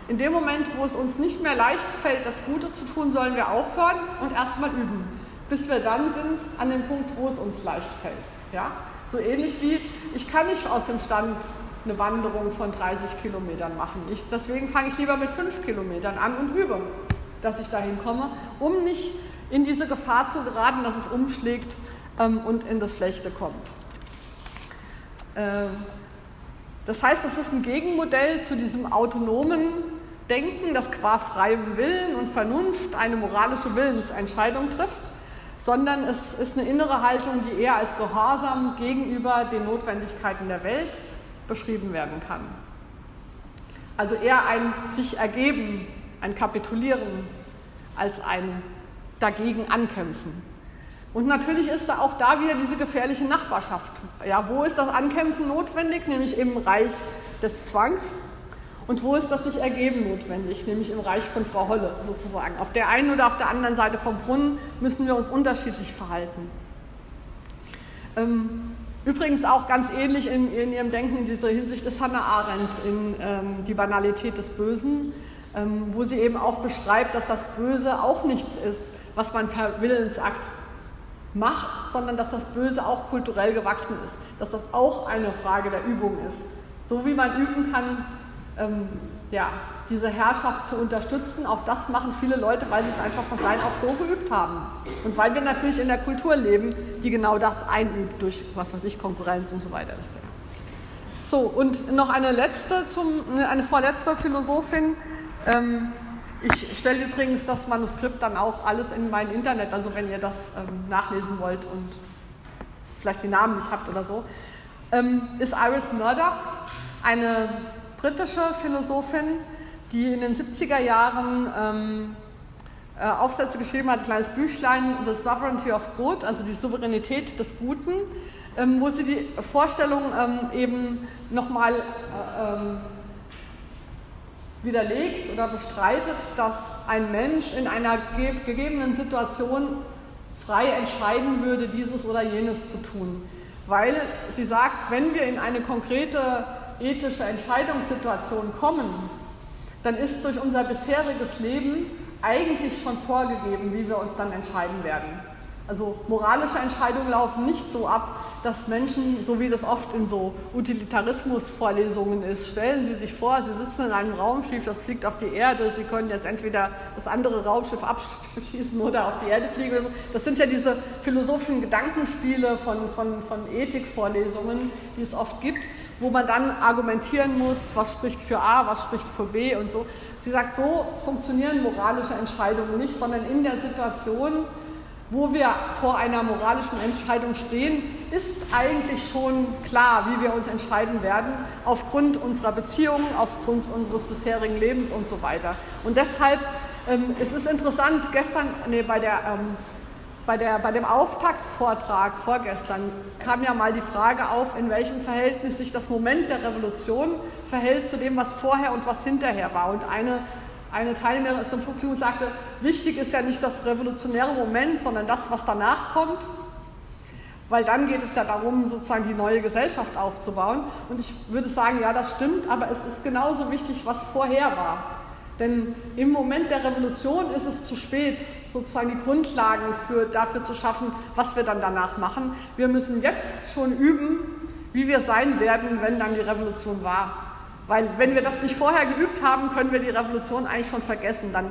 In dem Moment, wo es uns nicht mehr leicht fällt, das Gute zu tun, sollen wir aufhören und erstmal üben, bis wir dann sind an dem Punkt, wo es uns leicht fällt. Ja? So ähnlich wie, ich kann nicht aus dem Stand eine Wanderung von 30 Kilometern machen. Ich, deswegen fange ich lieber mit 5 Kilometern an und übe, dass ich dahin komme, um nicht in diese Gefahr zu geraten, dass es umschlägt ähm, und in das Schlechte kommt. Äh, das heißt, es ist ein Gegenmodell zu diesem autonomen Denken, das qua freiem Willen und Vernunft eine moralische Willensentscheidung trifft, sondern es ist eine innere Haltung, die eher als Gehorsam gegenüber den Notwendigkeiten der Welt beschrieben werden kann. Also eher ein sich ergeben, ein Kapitulieren, als ein dagegen ankämpfen. Und natürlich ist da auch da wieder diese gefährliche Nachbarschaft. Ja, wo ist das Ankämpfen notwendig? Nämlich im Reich des Zwangs. Und wo ist das sich ergeben notwendig? Nämlich im Reich von Frau Holle sozusagen. Auf der einen oder auf der anderen Seite vom Brunnen müssen wir uns unterschiedlich verhalten. Ähm, Übrigens auch ganz ähnlich in, in, ihrem Denken in dieser Hinsicht ist Hannah Arendt in ähm, Die Banalität des Bösen, wo sie eben auch beschreibt, dass das Böse auch nichts ist, was man per Willensakt macht, sondern dass das Böse auch kulturell gewachsen ist, dass das auch eine Frage der Übung ist. So wie man üben kann, ähm, ja, diese Herrschaft zu unterstützen. Auch das machen viele Leute, weil sie es einfach von klein auf so geübt haben. Und weil wir natürlich in der Kultur leben, die genau das einübt durch, was weiß ich, Konkurrenz und so weiter ist. So, und noch eine letzte, zum, eine vorletzte Philosophin. Ähm, ich stelle übrigens das Manuskript dann auch alles in mein Internet, also wenn ihr das ähm, nachlesen wollt und vielleicht die Namen nicht habt oder so, ähm, ist Iris Murdoch, eine britische Philosophin, die in den 70er Jahren ähm, äh, Aufsätze geschrieben hat, ein kleines Büchlein, The Sovereignty of Good, also die Souveränität des Guten, ähm, wo sie die Vorstellung ähm, eben nochmal äh, widerlegt oder bestreitet, dass ein Mensch in einer ge gegebenen Situation frei entscheiden würde, dieses oder jenes zu tun. Weil sie sagt, wenn wir in eine konkrete ethische Entscheidungssituation kommen, dann ist durch unser bisheriges Leben eigentlich schon vorgegeben, wie wir uns dann entscheiden werden. Also moralische Entscheidungen laufen nicht so ab, dass Menschen, so wie das oft in so Utilitarismus-Vorlesungen ist, stellen Sie sich vor, Sie sitzen in einem Raumschiff, das fliegt auf die Erde, Sie können jetzt entweder das andere Raumschiff abschießen oder auf die Erde fliegen so. Das sind ja diese philosophischen Gedankenspiele von, von, von Ethikvorlesungen, die es oft gibt wo man dann argumentieren muss, was spricht für A, was spricht für B und so. Sie sagt, so funktionieren moralische Entscheidungen nicht, sondern in der Situation, wo wir vor einer moralischen Entscheidung stehen, ist eigentlich schon klar, wie wir uns entscheiden werden, aufgrund unserer Beziehungen, aufgrund unseres bisherigen Lebens und so weiter. Und deshalb ähm, es ist interessant, gestern, nee, bei der ähm, bei, der, bei dem Auftaktvortrag vorgestern kam ja mal die Frage auf, in welchem Verhältnis sich das Moment der Revolution verhält zu dem, was vorher und was hinterher war. Und eine, eine Teilnehmerin aus dem Publikum sagte, wichtig ist ja nicht das revolutionäre Moment, sondern das, was danach kommt. Weil dann geht es ja darum, sozusagen die neue Gesellschaft aufzubauen. Und ich würde sagen, ja, das stimmt, aber es ist genauso wichtig, was vorher war. Denn im Moment der Revolution ist es zu spät, sozusagen die Grundlagen für, dafür zu schaffen, was wir dann danach machen. Wir müssen jetzt schon üben, wie wir sein werden, wenn dann die Revolution war. Weil wenn wir das nicht vorher geübt haben, können wir die Revolution eigentlich schon vergessen. Dann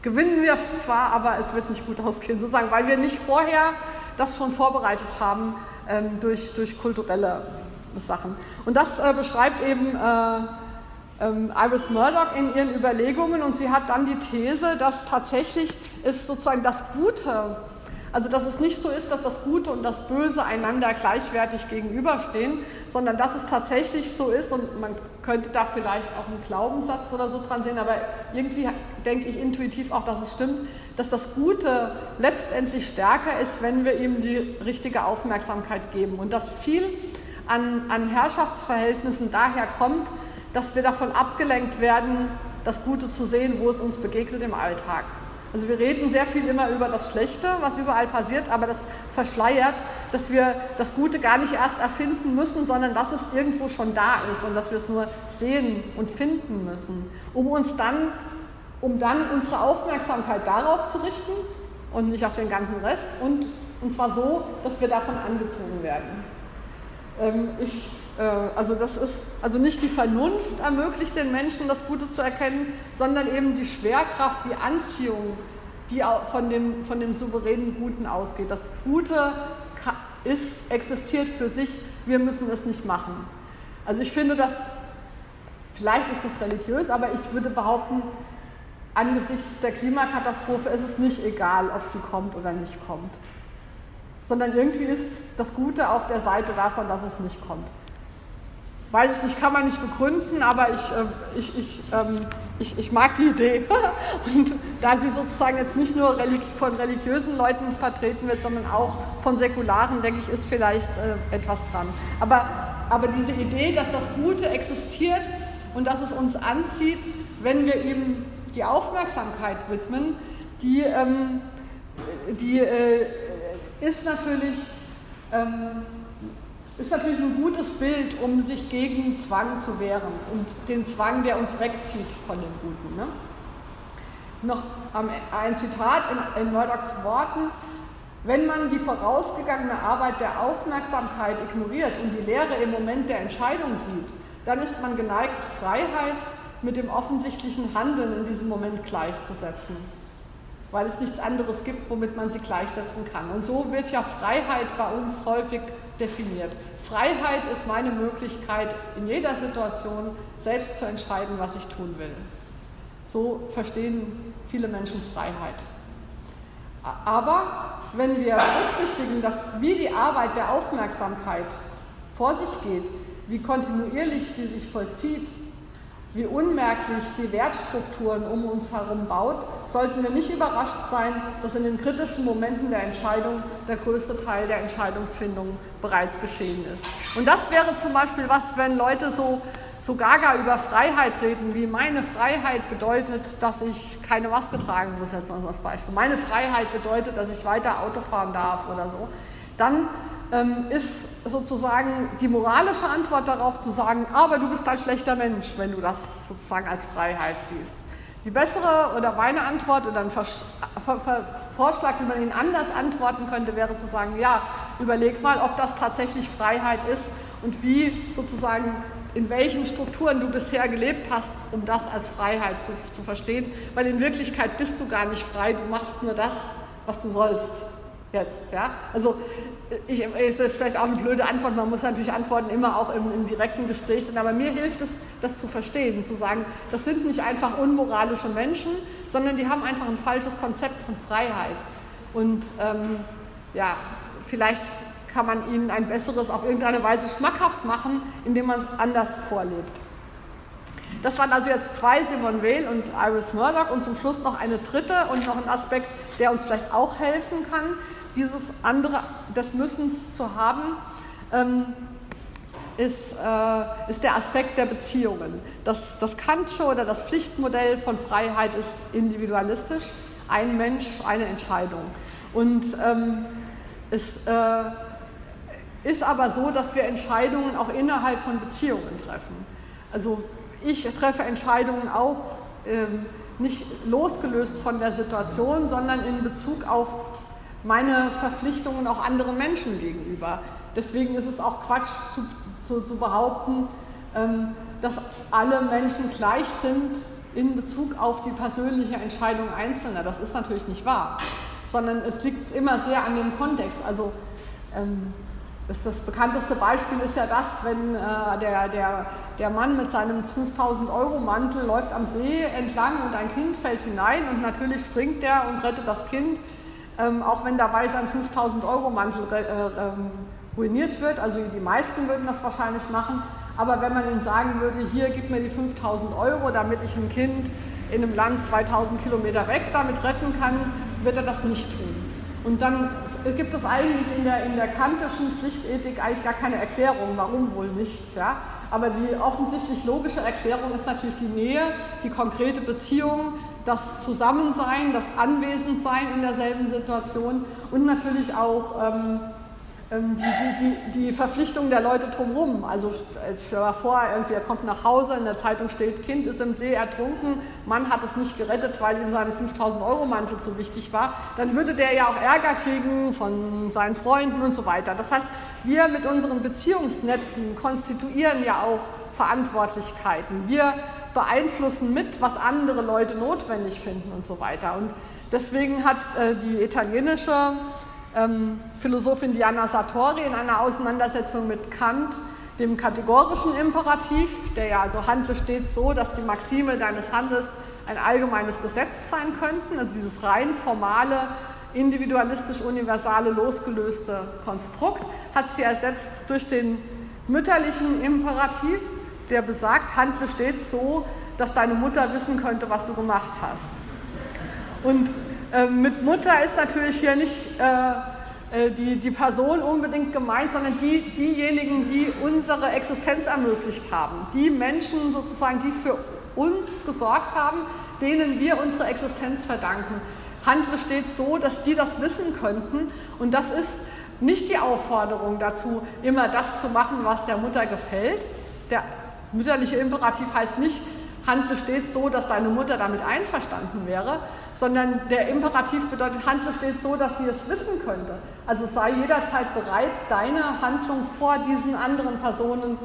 gewinnen wir zwar, aber es wird nicht gut ausgehen, sozusagen, weil wir nicht vorher das schon vorbereitet haben ähm, durch, durch kulturelle Sachen. Und das äh, beschreibt eben äh, ähm, Iris Murdoch in ihren Überlegungen und sie hat dann die These, dass tatsächlich ist sozusagen das Gute, also dass es nicht so ist, dass das Gute und das Böse einander gleichwertig gegenüberstehen, sondern dass es tatsächlich so ist und man könnte da vielleicht auch einen Glaubenssatz oder so dran sehen, aber irgendwie denke ich intuitiv auch, dass es stimmt, dass das Gute letztendlich stärker ist, wenn wir ihm die richtige Aufmerksamkeit geben und dass viel an, an Herrschaftsverhältnissen daher kommt, dass wir davon abgelenkt werden, das Gute zu sehen, wo es uns begegnet im Alltag. Also wir reden sehr viel immer über das Schlechte, was überall passiert, aber das verschleiert, dass wir das Gute gar nicht erst erfinden müssen, sondern dass es irgendwo schon da ist und dass wir es nur sehen und finden müssen, um uns dann, um dann unsere Aufmerksamkeit darauf zu richten und nicht auf den ganzen Rest und, und zwar so, dass wir davon angezogen werden. Ähm, ich also das ist also nicht die Vernunft ermöglicht den Menschen das Gute zu erkennen, sondern eben die Schwerkraft, die Anziehung, die von dem, von dem souveränen Guten ausgeht. Das Gute ist, existiert für sich, wir müssen es nicht machen. Also ich finde das, vielleicht ist das religiös, aber ich würde behaupten, angesichts der Klimakatastrophe ist es nicht egal, ob sie kommt oder nicht kommt. Sondern irgendwie ist das Gute auf der Seite davon, dass es nicht kommt. Weiß ich nicht, kann man nicht begründen, aber ich, äh, ich, ich, ähm, ich, ich mag die Idee. Und da sie sozusagen jetzt nicht nur von religiösen Leuten vertreten wird, sondern auch von säkularen, denke ich, ist vielleicht äh, etwas dran. Aber, aber diese Idee, dass das Gute existiert und dass es uns anzieht, wenn wir ihm die Aufmerksamkeit widmen, die, ähm, die äh, ist natürlich. Ist natürlich ein gutes Bild, um sich gegen Zwang zu wehren und den Zwang, der uns wegzieht von dem Guten. Ne? Noch ein Zitat in, in Murdochs Worten. Wenn man die vorausgegangene Arbeit der Aufmerksamkeit ignoriert und die Lehre im Moment der Entscheidung sieht, dann ist man geneigt, Freiheit mit dem offensichtlichen Handeln in diesem Moment gleichzusetzen, weil es nichts anderes gibt, womit man sie gleichsetzen kann. Und so wird ja Freiheit bei uns häufig definiert. Freiheit ist meine Möglichkeit, in jeder Situation selbst zu entscheiden, was ich tun will. So verstehen viele Menschen Freiheit. Aber wenn wir berücksichtigen, dass wie die Arbeit der Aufmerksamkeit vor sich geht, wie kontinuierlich sie sich vollzieht, wie unmerklich sie Wertstrukturen um uns herum baut, sollten wir nicht überrascht sein, dass in den kritischen Momenten der Entscheidung der größte Teil der Entscheidungsfindung bereits geschehen ist. Und das wäre zum Beispiel was, wenn Leute so, so gaga über Freiheit reden, wie meine Freiheit bedeutet, dass ich keine Maske tragen muss, jetzt noch das Beispiel. Meine Freiheit bedeutet, dass ich weiter Auto fahren darf oder so. Dann ist sozusagen die moralische Antwort darauf zu sagen, aber du bist ein schlechter Mensch, wenn du das sozusagen als Freiheit siehst. Die bessere oder meine Antwort oder ein Vorschlag, wie man ihn anders antworten könnte, wäre zu sagen, ja, überleg mal, ob das tatsächlich Freiheit ist und wie sozusagen in welchen Strukturen du bisher gelebt hast, um das als Freiheit zu, zu verstehen. Weil in Wirklichkeit bist du gar nicht frei, du machst nur das, was du sollst jetzt. Ja? Also ich, es ist vielleicht auch eine blöde Antwort, man muss natürlich Antworten immer auch im, im, direkten Gespräch sein, aber mir hilft es, das zu verstehen, zu sagen, das sind nicht einfach unmoralische Menschen, sondern die haben einfach ein falsches Konzept von Freiheit. Und ähm, ja, vielleicht kann man ihnen ein besseres auf irgendeine Weise schmackhaft machen, indem man es anders vorlebt. Das waren also jetzt zwei, Simon Weil und Iris Murdoch und zum Schluss noch eine dritte und noch ein Aspekt, der uns vielleicht auch helfen kann dieses andere, des Müssens zu haben, ähm, ist, äh, ist der Aspekt der Beziehungen. Das, das Kantsche oder das Pflichtmodell von Freiheit ist individualistisch, ein Mensch, eine Entscheidung. Und ähm, es äh, ist aber so, dass wir Entscheidungen auch innerhalb von Beziehungen treffen. Also ich treffe Entscheidungen auch ähm, nicht losgelöst von der Situation, sondern in Bezug auf meine Verpflichtungen auch anderen Menschen gegenüber. Deswegen ist es auch Quatsch zu, zu, zu behaupten, ähm, dass alle Menschen gleich sind in Bezug auf die persönliche Entscheidung Einzelner. Das ist natürlich nicht wahr, sondern es liegt immer sehr an dem Kontext. Also ähm, das, das, bekannteste Beispiel ist ja das, wenn äh, der, der, der Mann mit seinem 5000 Euro Mantel läuft am See entlang und ein Kind fällt hinein und natürlich springt er und rettet das Kind ähm, auch wenn dabei sein 5000 Euro Mantel äh, ähm, ruiniert wird. Also die meisten würden das wahrscheinlich machen. Aber wenn man ihnen sagen würde, hier gib mir die 5000 Euro, damit ich ein Kind in einem Land 2000 Kilometer weg damit retten kann, wird er das nicht tun. Und dann gibt es eigentlich in der, in der kantischen Pflichtethik eigentlich gar keine Erklärung, warum wohl nicht. Ja? Aber die offensichtlich logische Erklärung ist natürlich die Nähe, die konkrete Beziehung, das Zusammensein, das Anwesendsein in derselben Situation und natürlich auch ähm, ähm, die, die, die, Verpflichtung der Leute drumherum. Also ich stelle mir vor, irgendwie er kommt nach Hause, in der Zeitung steht, Kind ist im See ertrunken, Mann hat es nicht gerettet, weil ihm seine 5000 Euro Mantel zu wichtig war, dann würde der ja auch Ärger kriegen von seinen Freunden und so weiter. Das heißt, wir mit unseren Beziehungsnetzen konstituieren ja auch Verantwortlichkeiten. Wir beeinflussen mit, was andere Leute notwendig finden und so weiter. Und deswegen hat äh, die italienische ähm, Philosophin Diana Sartori in einer Auseinandersetzung mit Kant dem kategorischen Imperativ, der ja also handle stets so, dass die Maxime deines Handels ein allgemeines Gesetz sein könnten, also dieses rein formale, individualistisch universale, losgelöste Konstrukt, hat sie ersetzt durch den mütterlichen Imperativ, der besagt, handle stets so, dass deine Mutter wissen könnte, was du gemacht hast. Und ähm, mit Mutter ist natürlich hier nicht äh, äh, die, die Person unbedingt gemeint, sondern die, diejenigen, die unsere Existenz ermöglicht haben. Die Menschen sozusagen, die für uns gesorgt haben, denen wir unsere Existenz verdanken. Handle steht so, dass die das wissen könnten. Und das ist nicht die Aufforderung dazu, immer das zu machen, was der Mutter gefällt. Der mütterliche Imperativ heißt nicht, handle stets so, dass deine Mutter damit einverstanden wäre, sondern der Imperativ bedeutet, handle stets so, dass sie es wissen könnte. Also sei jederzeit bereit, deine Handlung vor diesen anderen Personen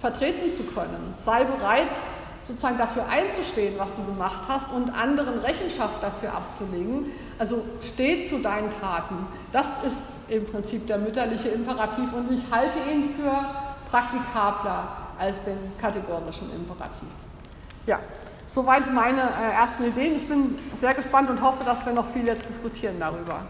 vertreten zu können. Sei bereit, sozusagen dafür einzustehen, was du gemacht hast und anderen Rechenschaft dafür abzulegen. Also steh zu deinen Taten. Das ist im Prinzip der mütterliche Imperativ und ich halte ihn für praktikabler als den kategorischen Imperativ. Ja, soweit meine äh, ersten Ideen. Ich bin sehr gespannt und hoffe, dass wir noch viel jetzt diskutieren darüber.